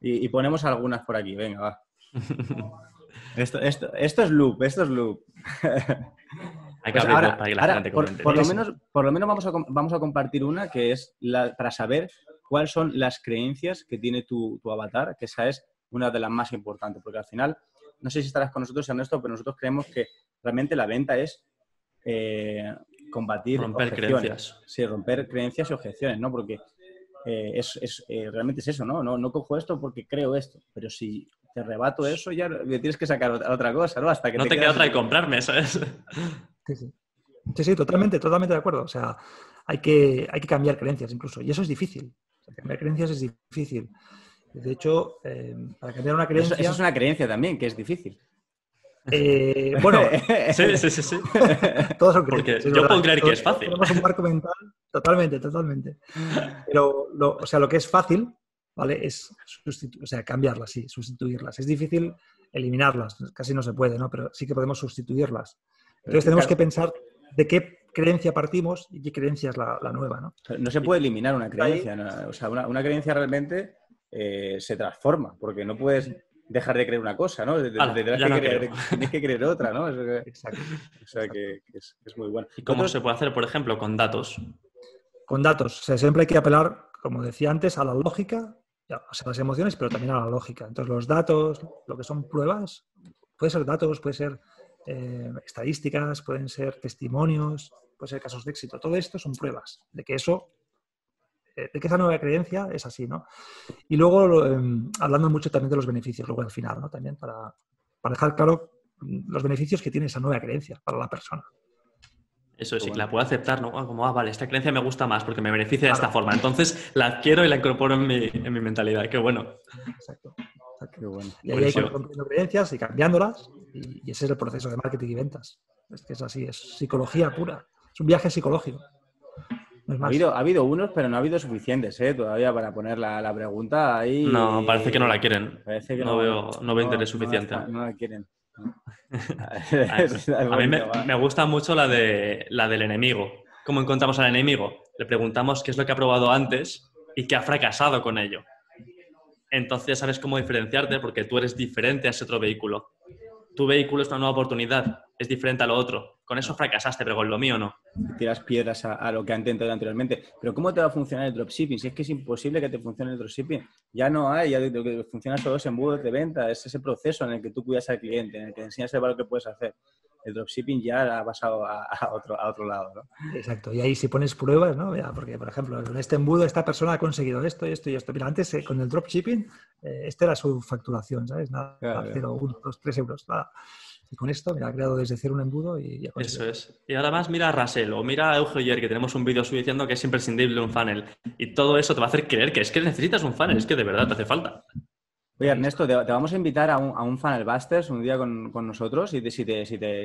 Speaker 2: y, ponemos algunas por aquí. Venga, va. esto, esto, esto es loop, esto es loop.
Speaker 1: Hay que pues ahora, para que la gente
Speaker 2: por, por, lo menos, por lo menos vamos a, vamos a compartir una que es la, para saber cuáles son las creencias que tiene tu, tu, avatar, que esa es una de las más importantes, porque al final, no sé si estarás con nosotros, Ernesto, pero nosotros creemos que realmente la venta es eh, combatir
Speaker 1: romper creencias.
Speaker 2: Sí, romper creencias y objeciones, ¿no? Porque eh, es, es eh, realmente es eso, ¿no? ¿no? No cojo esto porque creo esto, pero si te rebato eso ya tienes que sacar otra cosa, ¿no? Hasta que
Speaker 1: no te, queda otra y comprarme, ¿sabes?
Speaker 3: Sí, sí. Sí, totalmente, totalmente de acuerdo. O sea, hay que, hay que cambiar creencias incluso. Y eso es difícil. cambiar creencias es difícil. De hecho, eh, para cambiar una creencia...
Speaker 2: Eso, es una creencia también, que es difícil.
Speaker 3: Eh, bueno,
Speaker 1: sí, sí, sí, sí.
Speaker 3: Todos son creencias.
Speaker 1: yo puedo creer que es fácil.
Speaker 3: Tenemos un marco mental, totalmente, totalmente. Pero, lo, o sea, lo que es fácil, ¿vale? Es o sea, cambiarlas, sí, sustituirlas. Es difícil eliminarlas, casi no se puede, ¿no? Pero sí que podemos sustituirlas. Entonces tenemos que pensar de qué creencia partimos y qué creencia es la, nueva, ¿no?
Speaker 2: No se puede eliminar una creencia, o sea, una, creencia realmente eh, se transforma, porque no puedes dejar de creer una cosa, ¿no? tienes que creer otra, ¿no?
Speaker 3: Exacto.
Speaker 2: O sea, que, es, muy bueno.
Speaker 1: ¿Y cómo se puede hacer, por ejemplo, con datos?
Speaker 3: Con datos. O sea, siempre hay que apelar, como decía antes, a la lógica, o sea, las emociones, pero también a la lógica. Entonces, los datos, lo que son pruebas, puede ser datos, puede ser eh, estadísticas, pueden ser testimonios, pueden ser casos de éxito. Todo esto son pruebas de que eso, eh, de que esa nueva creencia es así, ¿no? Y luego, em, hablando mucho también de los beneficios, luego al final, ¿no? También para, dejar claro los beneficios que tiene esa nueva creencia para la persona.
Speaker 1: Eso sí, que la puedo aceptar, ¿no? Como, ah, vale, esta creencia me gusta más porque me beneficia de esta forma. Entonces la adquiero y la incorporo en mi, en mi mentalidad. Qué bueno.
Speaker 3: Exacto. Y ahí hay que ir rompiendo creencias y cambiándolas y, ese es el proceso de marketing y ventas. Es que es así, es psicología pura. Es un viaje psicológico.
Speaker 2: ha, habido, ha habido unos, pero no ha habido suficientes ¿eh? todavía para poner la, pregunta ahí.
Speaker 1: No, parece que no la quieren. Parece que no, veo, no veo interés suficiente.
Speaker 2: No la, quieren.
Speaker 1: a mí me, gusta mucho la, de, la del enemigo. ¿Cómo encontramos al enemigo? Le preguntamos qué es lo que ha probado antes y qué ha fracasado con ello. Entonces sabes cómo diferenciarte porque tú eres diferente a ese otro vehículo. Tu vehículo es una nueva oportunidad, es diferente a lo otro con eso fracasaste, pero con lo mío no.
Speaker 2: Tiras piedras a, lo que han intentado anteriormente. Pero ¿cómo te va a funcionar el dropshipping? Si es que es imposible que te funcione el dropshipping. Ya no hay, ya lo que funciona solo es embudos de venta, es ese proceso en el que tú cuidas al cliente, en el que enseñas el valor que puedes hacer. El dropshipping ya ha pasado a, otro, a otro lado. ¿no?
Speaker 3: Exacto. Y ahí si pones pruebas, ¿no? porque, por ejemplo, en este embudo esta persona ha conseguido esto y esto y esto. Mira, antes eh, con el dropshipping, eh, esta era su facturación, ¿sabes? Nada, 0, 1, 2, 3 euros. Nada. Y con esto, me ha creado desde cero un embudo y ya
Speaker 1: Eso es. Y además mira a Russell o mira a Eugenio que tenemos un vídeo suyo diciendo que es imprescindible un funnel. Y todo eso te va a hacer creer que es que necesitas un funnel, es que de verdad te hace falta.
Speaker 2: Oye, Ernesto, te, vamos a invitar a un, a un Funnel Busters un día con, nosotros, si, si,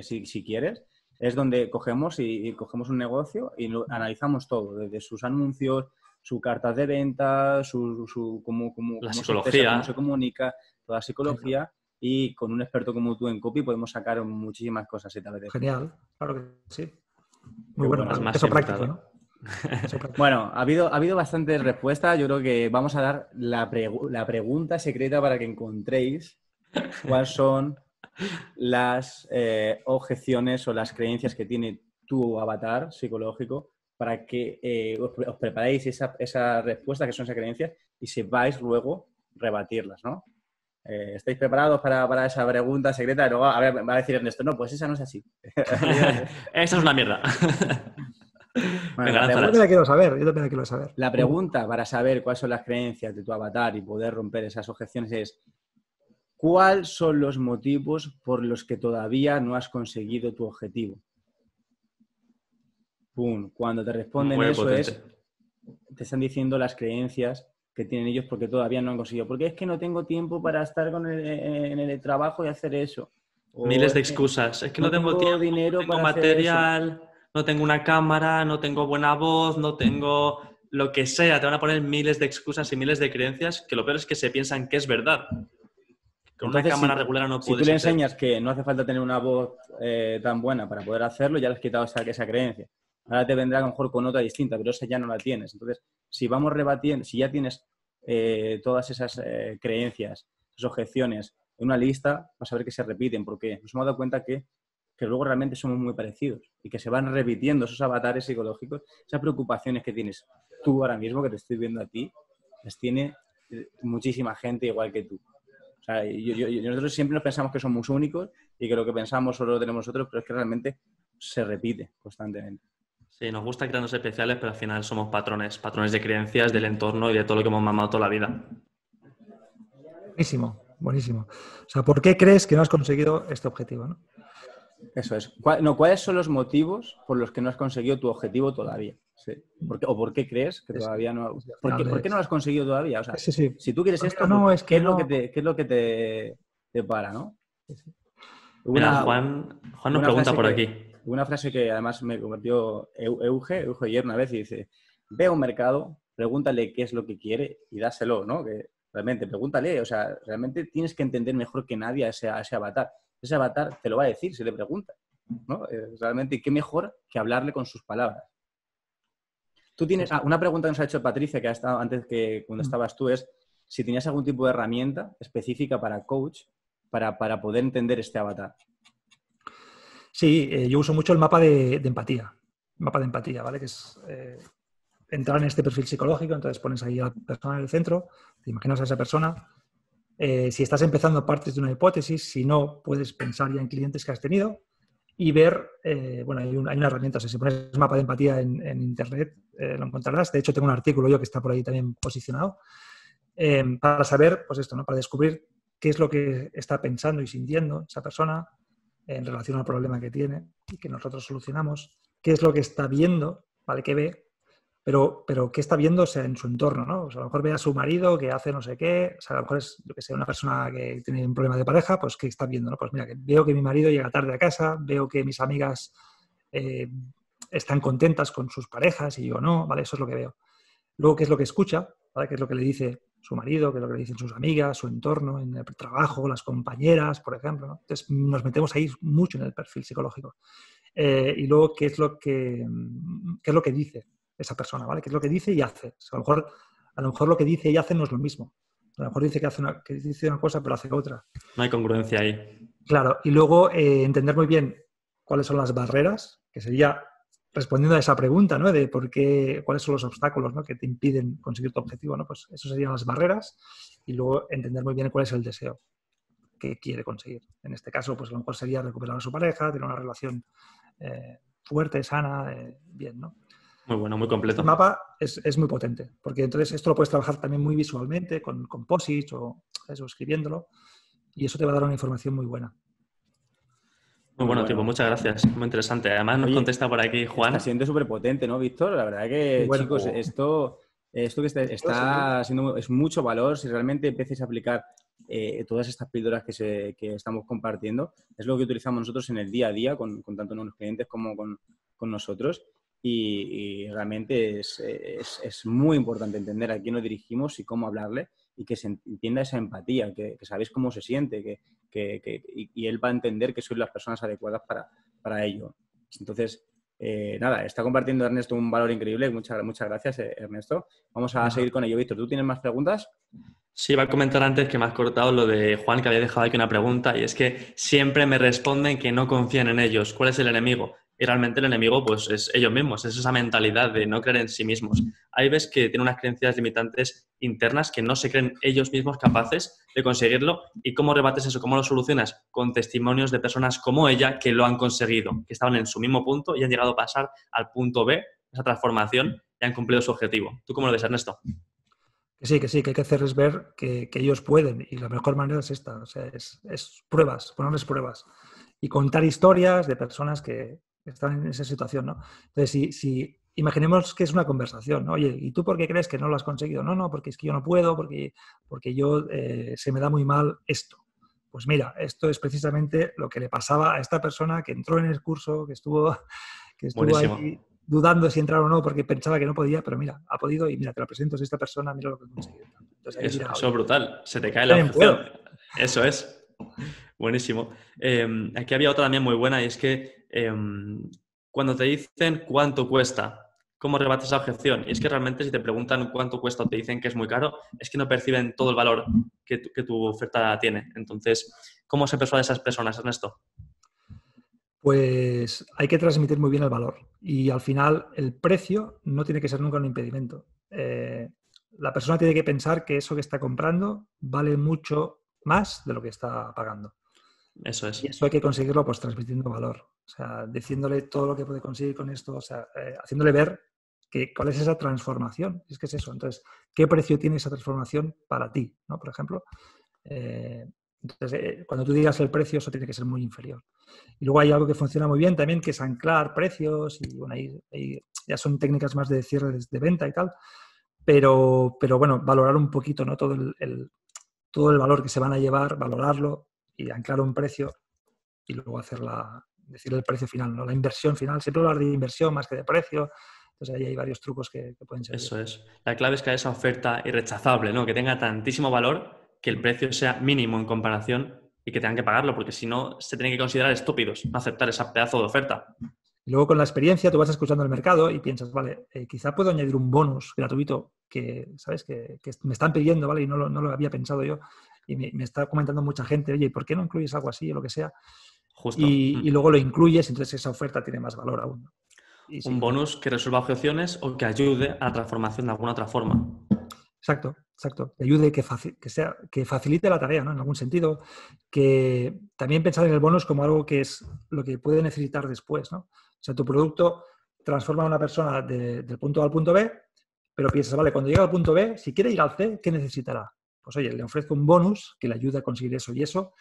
Speaker 2: si, si, quieres. Es donde cogemos y, cogemos un negocio y analizamos todo, desde sus anuncios, su cartas de venta, su, su cómo, cómo,
Speaker 1: la psicología.
Speaker 2: cómo se comunica, toda la psicología y con un experto como tú en copy podemos sacar muchísimas cosas.
Speaker 3: Genial, claro que sí. Muy bueno, más práctico, ¿no?
Speaker 2: bueno, ha habido, ha habido bastantes respuestas. Yo creo que vamos a dar la, la pregunta secreta para que encontréis cuáles son las eh, objeciones o las creencias que tiene tu avatar psicológico para que eh, os, preparéis esa, esa respuesta, que son esas creencias, y sepáis luego rebatirlas, ¿no? Eh, ¿Estáis preparados para, esa pregunta secreta? Y luego a ver, va a decir Ernesto, no, pues esa no es así.
Speaker 1: esa es una mierda.
Speaker 3: yo también la quiero saber, yo también la quiero saber.
Speaker 2: La pregunta para saber cuáles son las creencias de tu avatar y poder romper esas objeciones es ¿cuáles son los motivos por los que todavía no has conseguido tu objetivo? Pum. Cuando te responden eso es, te están diciendo las creencias que tienen ellos porque todavía no han conseguido. Porque es que no tengo tiempo para estar con el, en el trabajo y hacer eso.
Speaker 1: Miles de excusas. Es que no, tengo, tiempo, dinero no tengo material, no tengo una cámara, no tengo buena voz, no tengo lo que sea. Te van a poner miles de excusas y miles de creencias que lo peor es que se piensan que es verdad. Con una cámara regular no puedes.
Speaker 2: Si tú le enseñas que no hace falta tener una voz eh, tan buena para poder hacerlo, ya le has quitado esa, esa creencia. Ahora te vendrá a lo mejor con otra distinta, pero esa ya no la tienes. Entonces, si vamos rebatiendo, si ya tienes eh, todas esas eh, creencias, esas objeciones en una lista, vas a ver que se repiten, porque nos hemos dado cuenta que, que luego realmente somos muy parecidos y que se van repitiendo esos avatares psicológicos, esas preocupaciones que tienes tú ahora mismo, que te estoy viendo a ti, las tiene eh, muchísima gente igual que tú. O sea, nosotros siempre nos pensamos que somos únicos y que lo que pensamos solo lo tenemos nosotros, pero es que realmente se repite constantemente.
Speaker 1: Sí, nos gusta crearnos especiales, pero al final somos patrones, patrones de creencias, del entorno y de todo lo que hemos mamado toda la vida.
Speaker 3: Buenísimo, buenísimo. O sea, ¿por qué crees que no has conseguido este objetivo?
Speaker 2: Eso es. no, ¿Cuáles son los motivos por los que no has conseguido tu objetivo todavía? ¿O por qué crees que todavía no... ¿Por qué, no lo has conseguido todavía? O sea, si tú quieres esto, no, es ¿qué, es lo que te, ¿qué es lo que te, te para? ¿no?
Speaker 1: Juan, Juan nos pregunta por aquí
Speaker 2: una frase que además me convirtió Euge, Euge ayer una vez y dice, ve a un mercado, pregúntale qué es lo que quiere y dáselo, ¿no? Que realmente, pregúntale, o sea, realmente tienes que entender mejor que nadie a ese, ese avatar. Ese avatar te lo va a decir si le pregunta, ¿no? Eh, realmente, ¿qué mejor que hablarle con sus palabras? Tú tienes, ah, una pregunta que nos ha hecho Patricia, que ha estado antes que cuando mm. estabas tú, es si tenías algún tipo de herramienta específica para coach para, para poder entender este avatar.
Speaker 3: Sí, eh, yo uso mucho el mapa de, empatía. mapa de empatía, ¿vale? Que es eh, entrar en este perfil psicológico, entonces pones ahí a la persona en el centro, te imaginas a esa persona. Eh, si estás empezando partes de una hipótesis, si no, puedes pensar ya en clientes que has tenido y ver, bueno, hay, una herramienta, si pones mapa de empatía en, internet, lo encontrarás. De hecho, tengo un artículo yo que está por ahí también posicionado, para saber, pues esto, ¿no? Para descubrir qué es lo que está pensando y sintiendo esa persona, en relación al problema que tiene y que nosotros solucionamos, qué es lo que está viendo, ¿vale? ¿Qué ve? Pero, pero qué está viendo en su entorno, ¿no? O sea, a lo mejor ve a su marido que hace no sé qué, o sea, a lo mejor es, yo que sé, una persona que tiene un problema de pareja, pues ¿qué está viendo, no? Pues mira, que veo que mi marido llega tarde a casa, veo que mis amigas eh, están contentas con sus parejas y yo no, ¿vale? Eso es lo que veo. Luego, ¿qué es lo que escucha? ¿Vale? ¿Qué es lo que le dice su marido? ¿Qué es lo que le dicen sus amigas, su entorno, en el trabajo, las compañeras, por ejemplo? Entonces, nos metemos ahí mucho en el perfil psicológico. Eh, y luego, ¿qué es, lo que, ¿qué es lo que dice esa persona? ¿vale? ¿Qué es lo que dice y hace? a, lo mejor, a lo mejor lo que dice y hace no es lo mismo. A lo mejor dice que, hace una, que dice una cosa, pero hace otra.
Speaker 1: No hay congruencia ahí.
Speaker 3: Claro, y luego eh, entender muy bien cuáles son las barreras, que sería respondiendo a esa pregunta, ¿no? De por qué, cuáles son los obstáculos ¿no? que te impiden conseguir tu objetivo, ¿no? Pues eso serían las barreras y luego entender muy bien cuál es el deseo que quiere conseguir. En este caso, pues a lo mejor sería recuperar a su pareja, tener una relación eh, fuerte, sana, eh, bien, ¿no?
Speaker 1: Muy bueno, muy completo.
Speaker 3: El mapa es, muy potente, porque entonces esto lo puedes trabajar también muy visualmente, con, con posits o eso, escribiéndolo, y eso te va a dar una información muy buena.
Speaker 1: Muy bueno, tipo, muchas gracias. Muy interesante. Además nos contesta por aquí Juan.
Speaker 2: Está siendo súper potente, ¿no, Víctor? La verdad que, chicos, esto, esto que está, siendo es mucho valor si realmente empieces a aplicar eh, todas estas píldoras que, se, que, estamos compartiendo. Es lo que utilizamos nosotros en el día a día con, con tanto nuestros clientes como con, con nosotros. Y, realmente es, es, es, muy importante entender a quién nos dirigimos y cómo hablarle y que se entienda esa empatía, que, sabéis cómo se siente que, que, y, él va a entender que sois las personas adecuadas para, para ello. Entonces, eh, nada, está compartiendo Ernesto un valor increíble. Muchas, muchas gracias, eh, Ernesto. Vamos a seguir con ello. Víctor, ¿tú tienes más preguntas?
Speaker 1: Sí, iba a comentar antes que me has cortado lo de Juan, que había dejado aquí una pregunta, y es que siempre me responden que no confían en ellos. ¿Cuál es el enemigo? Y realmente el enemigo, pues, es ellos mismos, es esa mentalidad de no creer en sí mismos. Hay veces que tienen unas creencias limitantes internas que no se creen ellos mismos capaces de conseguirlo. ¿Y cómo rebates eso? ¿Cómo lo solucionas? Con testimonios de personas como ella que lo han conseguido, que estaban en su mismo punto y han llegado a pasar al punto B, esa transformación, y han cumplido su objetivo. ¿Tú cómo lo ves, Ernesto?
Speaker 3: Que sí, que sí, que hay que hacerles ver que, ellos pueden y la mejor manera es esta, o sea, es, es pruebas, ponerles pruebas y contar historias de personas que, están en esa situación, ¿no? Entonces, si, si, imaginemos que es una conversación, ¿no? Oye, ¿y tú por qué crees que no lo has conseguido? No, no, porque es que yo no puedo, porque, porque yo eh, se me da muy mal esto. Pues mira, esto es precisamente lo que le pasaba a esta persona que entró en el curso, que estuvo, que estuvo ahí dudando si entrar o no porque pensaba que no podía, pero mira, ha podido y mira, te lo presento, es esta persona, mira lo que he conseguido.
Speaker 1: eso, es brutal, se te cae la objeción. Eso es. Buenísimo. Em, aquí había otra también muy buena y es que em, cuando te dicen cuánto cuesta, ¿cómo rebates esa objeción? Y es que realmente si te preguntan cuánto cuesta o te dicen que es muy caro, es que no perciben todo el valor que tu, que tu oferta tiene. Entonces, ¿cómo se persuade a esas personas, Ernesto?
Speaker 3: Pues hay que transmitir muy bien el valor y al final el precio no tiene que ser nunca un impedimento. Eh, la persona tiene que pensar que eso que está comprando vale mucho más de lo que está pagando.
Speaker 1: Eso es.
Speaker 3: Y eso hay que conseguirlo pues transmitiendo valor. O sea, diciéndole todo lo que puede conseguir con esto, o sea, eh, haciéndole ver que, cuál es esa transformación. Es que es eso. Entonces, ¿qué precio tiene esa transformación para ti? ¿no? Por ejemplo. Eh, entonces, eh, cuando tú digas el precio, eso tiene que ser muy inferior. Y luego hay algo que funciona muy bien también, que es anclar precios, y bueno, ahí, ya son técnicas más de cierre de, venta y tal, pero, pero bueno, valorar un poquito ¿no? todo el, todo el valor que se van a llevar, valorarlo y anclar un precio y luego hacer la, decir el precio final, ¿no? La inversión final, siempre hablar de inversión más que de precio. Entonces ahí hay varios trucos que, pueden ser.
Speaker 1: Eso es. La clave es que haya esa oferta irrechazable, ¿no? Que tenga tantísimo valor que el precio sea mínimo en comparación y que tengan que pagarlo, porque si no, se tienen que considerar estúpidos no aceptar ese pedazo de oferta.
Speaker 3: Y luego con la experiencia tú vas escuchando el mercado y piensas, vale, eh, quizá puedo añadir un bonus gratuito que, ¿sabes? Que, me están pidiendo, ¿vale? Y no lo, no lo había pensado yo. Y me, está comentando mucha gente, oye, ¿por qué no incluyes algo así o lo que sea? Justo. Y, mm. y luego lo incluyes, entonces esa oferta tiene más valor aún.
Speaker 1: un bonus que resuelva objeciones o que ayude a la transformación de alguna otra forma.
Speaker 3: Exacto, exacto. Que ayude, que, que, sea, que facilite la tarea, ¿no? En algún sentido. Que también pensar en el bonus como algo que es lo que puede necesitar después, ¿no? O sea, tu producto transforma a una persona del punto A al punto B, pero piensas, vale, cuando llega al punto B, si quiere ir al C, ¿qué necesitará? Pues oye, le ofrezco un bonus que le ayude a conseguir eso. Y eso,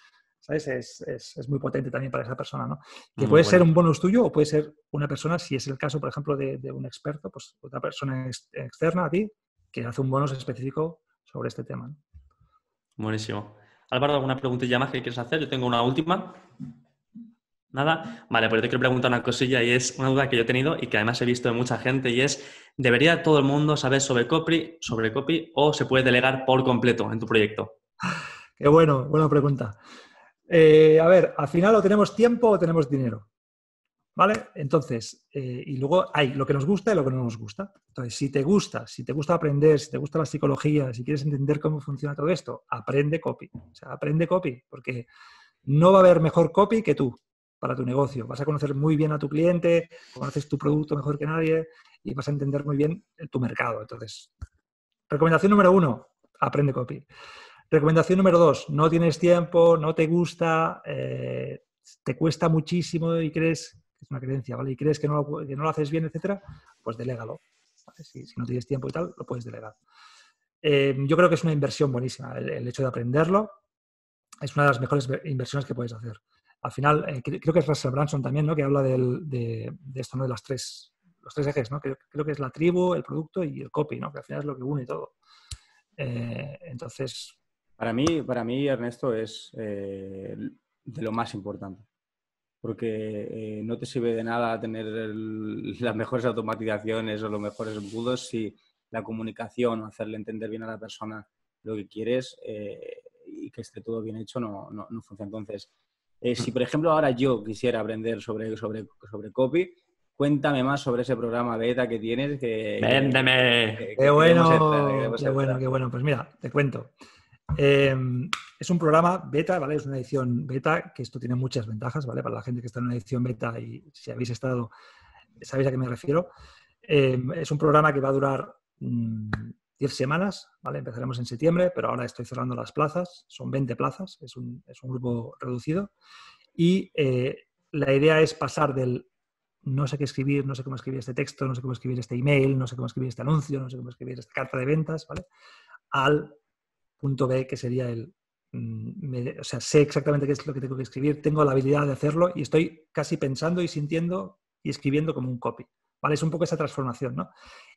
Speaker 3: ¿sabes? Es, muy potente también para esa persona, ¿no? Que puede ser un bonus tuyo o puede ser una persona, si es el caso, por ejemplo, de, un experto, pues otra persona externa a ti, que hace un bonus específico sobre este tema.
Speaker 1: Buenísimo. Álvaro, ¿alguna preguntilla más que quieres hacer? Yo tengo una última. Nada. Vale, pues te quiero preguntar una cosilla y es una duda que yo he tenido y que además he visto de mucha gente y es, ¿debería todo el mundo saber sobre copy, sobre copy o se puede delegar por completo en tu proyecto?
Speaker 3: Qué bueno, buena pregunta. Eh, a ver, al final o tenemos tiempo o tenemos dinero. ¿Vale? Entonces, eh, y luego hay lo que nos gusta y lo que no nos gusta. Entonces, si te gusta, si te gusta aprender, si te gusta la psicología, si quieres entender cómo funciona todo esto, aprende copy. O sea, aprende copy, porque no va a haber mejor copy que tú para tu negocio. Vas a conocer muy bien a tu cliente, conoces tu producto mejor que nadie y vas a entender muy bien tu mercado. Entonces, recomendación número uno, aprende copy. Recomendación número dos, no tienes tiempo, no te gusta, eh, te cuesta muchísimo y crees es una creencia, ¿vale? Y crees que no lo, haces bien, etcétera, pues delégalo. Si, no tienes tiempo y tal, lo puedes delegar. Eh, yo creo que es una inversión buenísima. El, hecho de aprenderlo es una de las mejores inversiones que puedes hacer. Al final, eh, creo que es Russell Branson también, ¿no? Que habla de, esto, ¿no? De las tres, los tres ejes, ¿no? Creo, creo, que es la tribu, el producto y el copy, ¿no? Que al final es lo que une todo. Eh, entonces...
Speaker 2: Para mí, para mí, Ernesto, es de lo más importante porque eh, no te sirve de nada tener las mejores automatizaciones o los mejores embudos si la comunicación o hacerle entender bien a la persona lo que quieres eh, y que esté todo bien hecho no, no, funciona. Entonces, eh, si por ejemplo ahora yo quisiera aprender sobre, sobre, sobre copy, cuéntame más sobre ese programa beta que tienes. Que,
Speaker 1: ¡Véndeme!
Speaker 3: ¡Qué bueno! ¡Qué bueno, qué bueno! Pues mira, te cuento. Em, es un programa beta, ¿vale? Es una edición beta, que esto tiene muchas ventajas, ¿vale? Para la gente que está en una edición beta y si habéis estado, sabéis a qué me refiero. Em, es un programa que va a durar 10 mm, semanas, ¿vale? Empezaremos en septiembre, pero ahora estoy cerrando las plazas, son 20 plazas, es un, es un grupo reducido. Y eh, la idea es pasar del no sé qué escribir, no sé cómo escribir este texto, no sé cómo escribir este email, no sé cómo escribir este anuncio, no sé cómo escribir esta carta de ventas, ¿vale? Al punto B, que sería el, mm, o sea, sé exactamente qué es lo que tengo que escribir, tengo la habilidad de hacerlo y estoy casi pensando y sintiendo y escribiendo como un copy. ¿Vale? Es un poco esa transformación, ¿no?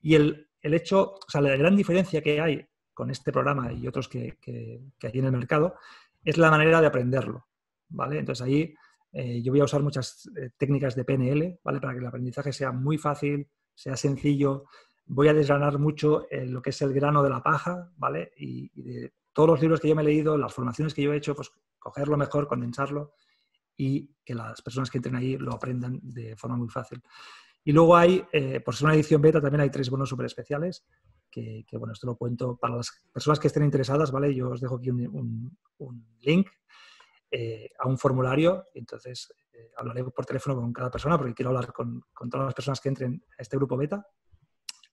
Speaker 3: Y el, hecho, o sea, la gran diferencia que hay con este programa y otros que, hay en el mercado es la manera de aprenderlo, ¿vale? Entonces ahí eh, yo voy a usar muchas eh, técnicas de PNL, ¿vale? Para que el aprendizaje sea muy fácil, sea sencillo, voy a desgranar mucho eh, lo que es el grano de la paja, ¿vale? Y, de todos los libros que yo me he leído, las formaciones que yo he hecho, pues cogerlo mejor, condensarlo y que las personas que entren ahí lo aprendan de forma muy fácil. Y luego hay, eh, por ser una edición beta, también hay tres bonos súper especiales, que, bueno, esto lo cuento para las personas que estén interesadas, ¿vale? Yo os dejo aquí un, link eh, a un formulario, entonces hablaré por teléfono con cada persona porque quiero hablar con, con todas las personas que entren a este grupo beta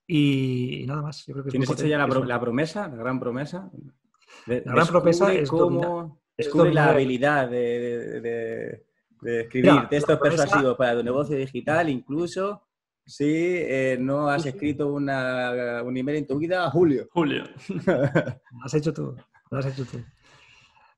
Speaker 3: y, nada más. Yo creo que
Speaker 2: ¿Tienes hecha ya la, promesa, la gran promesa?
Speaker 3: la gran promesa es
Speaker 2: cómo descubre la habilidad de, escribir textos persuasivos para tu negocio digital, incluso si eh, no has escrito una, un email en tu vida, Julio.
Speaker 1: Julio.
Speaker 3: has hecho tú, lo has hecho tú.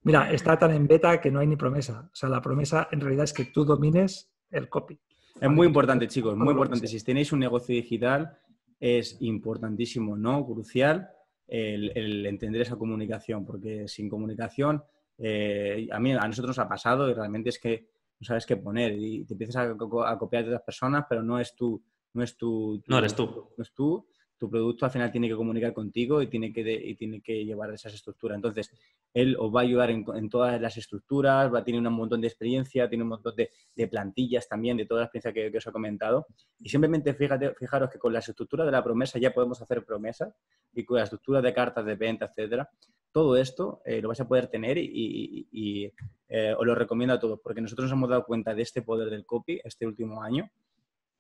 Speaker 3: Mira, está tan en beta que no hay ni promesa. O sea, la promesa en realidad es que tú domines el copy.
Speaker 2: Es muy importante, chicos, muy importante. Si tenéis un negocio digital, es importantísimo, ¿no? Crucial el, entender esa comunicación, porque sin comunicación, eh, a mí, a nosotros nos ha pasado y realmente es que no sabes qué poner y te empiezas a, copiar de otras personas, pero no es tú, no es tú,
Speaker 1: no eres tú.
Speaker 2: No es tú tu producto al final tiene que comunicar contigo y tiene que, y tiene que llevar esas estructuras. Entonces, él os va a ayudar en, todas las estructuras, va, tiene un montón de experiencia, tiene un montón de, plantillas también, de toda la experiencia que, os he comentado. Y simplemente fíjate, fijaros que con las estructuras de la promesa ya podemos hacer promesas y con las estructuras de cartas de venta, etcétera. Todo esto eh, lo vais a poder tener y, eh, os lo recomiendo a todos, porque nosotros nos hemos dado cuenta de este poder del copy este último año.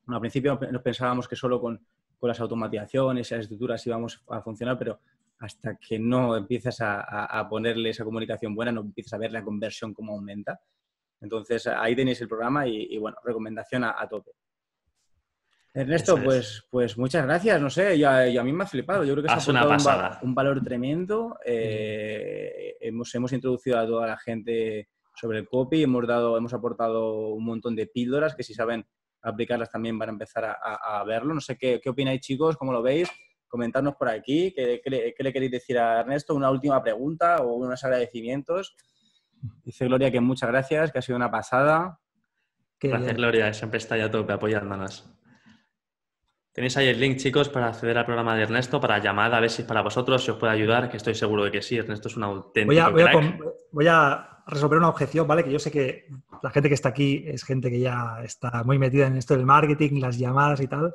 Speaker 2: al principio nos pensábamos que solo con, con las automatizaciones, esas estructuras íbamos a funcionar, pero hasta que no empiezas a, ponerle esa comunicación buena, no empiezas a ver la conversión cómo aumenta. Entonces, ahí tenéis el programa y, bueno, recomendación a, tope. Ernesto, pues, pues muchas gracias. No sé, yo, a mí me ha flipado. Yo creo que
Speaker 1: es una pasada.
Speaker 2: Un, valor tremendo. Eh, hemos, hemos introducido a toda la gente sobre el copy, hemos, dado, hemos aportado un montón de píldoras que si saben aplicarlas también van a empezar a, verlo. No sé qué, qué, opináis, chicos, cómo lo veis. Comentadnos por aquí. ¿Qué, le, queréis decir a Ernesto? ¿Una última pregunta o unos agradecimientos? Dice Gloria que muchas gracias, que ha sido una pasada.
Speaker 1: Gracias, Gloria. Siempre está ahí a tope apoyándonos. Tenéis ahí el link, chicos, para acceder al programa de Ernesto, para llamada, a ver si es para vosotros, si os puede ayudar, que estoy seguro de que sí. Ernesto es un auténtico
Speaker 3: voy a, voy
Speaker 1: a,
Speaker 3: voy a resolver una objeción, ¿vale? Que yo sé que la gente que está aquí es gente que ya está muy metida en esto del marketing, las llamadas y tal.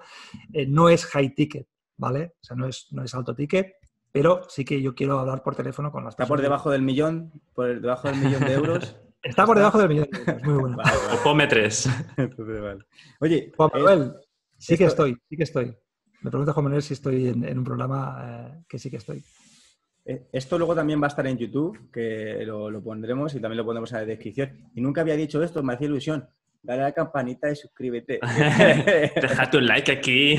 Speaker 3: Eh, no es high ticket, ¿vale? O sea, no es, no es alto ticket, pero sí que yo quiero hablar por teléfono con las
Speaker 2: personas. ¿Está por debajo del millón? ¿Por debajo del millón de euros?
Speaker 3: Está por debajo del millón de euros, muy bueno.
Speaker 1: Ponme tres.
Speaker 3: Oye, Juan Manuel, Sí que estoy, sí que estoy. Me pregunta Juan Manuel si estoy en, un programa eh, que sí que estoy.
Speaker 2: Eh, esto luego también va a estar en YouTube, que lo, pondremos y también lo pondremos en la descripción. Y nunca había dicho esto, me hacía ilusión. Dale a la campanita y suscríbete.
Speaker 1: Deja un like aquí.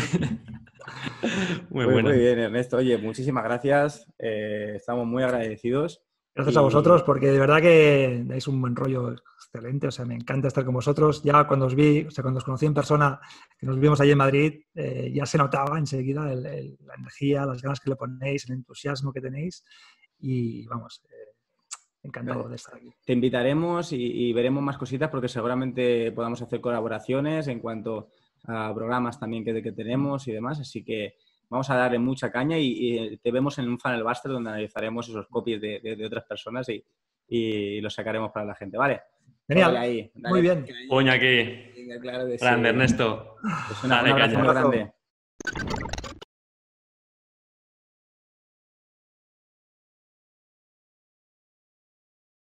Speaker 2: muy, bueno. Muy bien, Ernesto. Oye, muchísimas gracias. Eh, estamos muy agradecidos.
Speaker 3: Gracias a vosotros, porque de verdad que dais un buen rollo excelente. O sea, me encanta estar con vosotros. Ya cuando os vi, o sea, cuando os conocí en persona, que nos vimos allí en Madrid, eh, ya se notaba enseguida la energía, las ganas que le ponéis, el entusiasmo que tenéis. Y vamos, eh, encantado de estar aquí.
Speaker 2: Te invitaremos y, veremos más cositas porque seguramente podamos hacer colaboraciones en cuanto a programas también que, que tenemos y demás. Así que vamos a darle mucha caña y, te vemos en un Funnel Buster donde analizaremos esos copies de, otras personas y, y, los sacaremos para la gente, ¿vale?
Speaker 3: Genial. Muy bien.
Speaker 1: Aquí. Grande. Ernesto.
Speaker 2: Una, dale, un abrazo grande.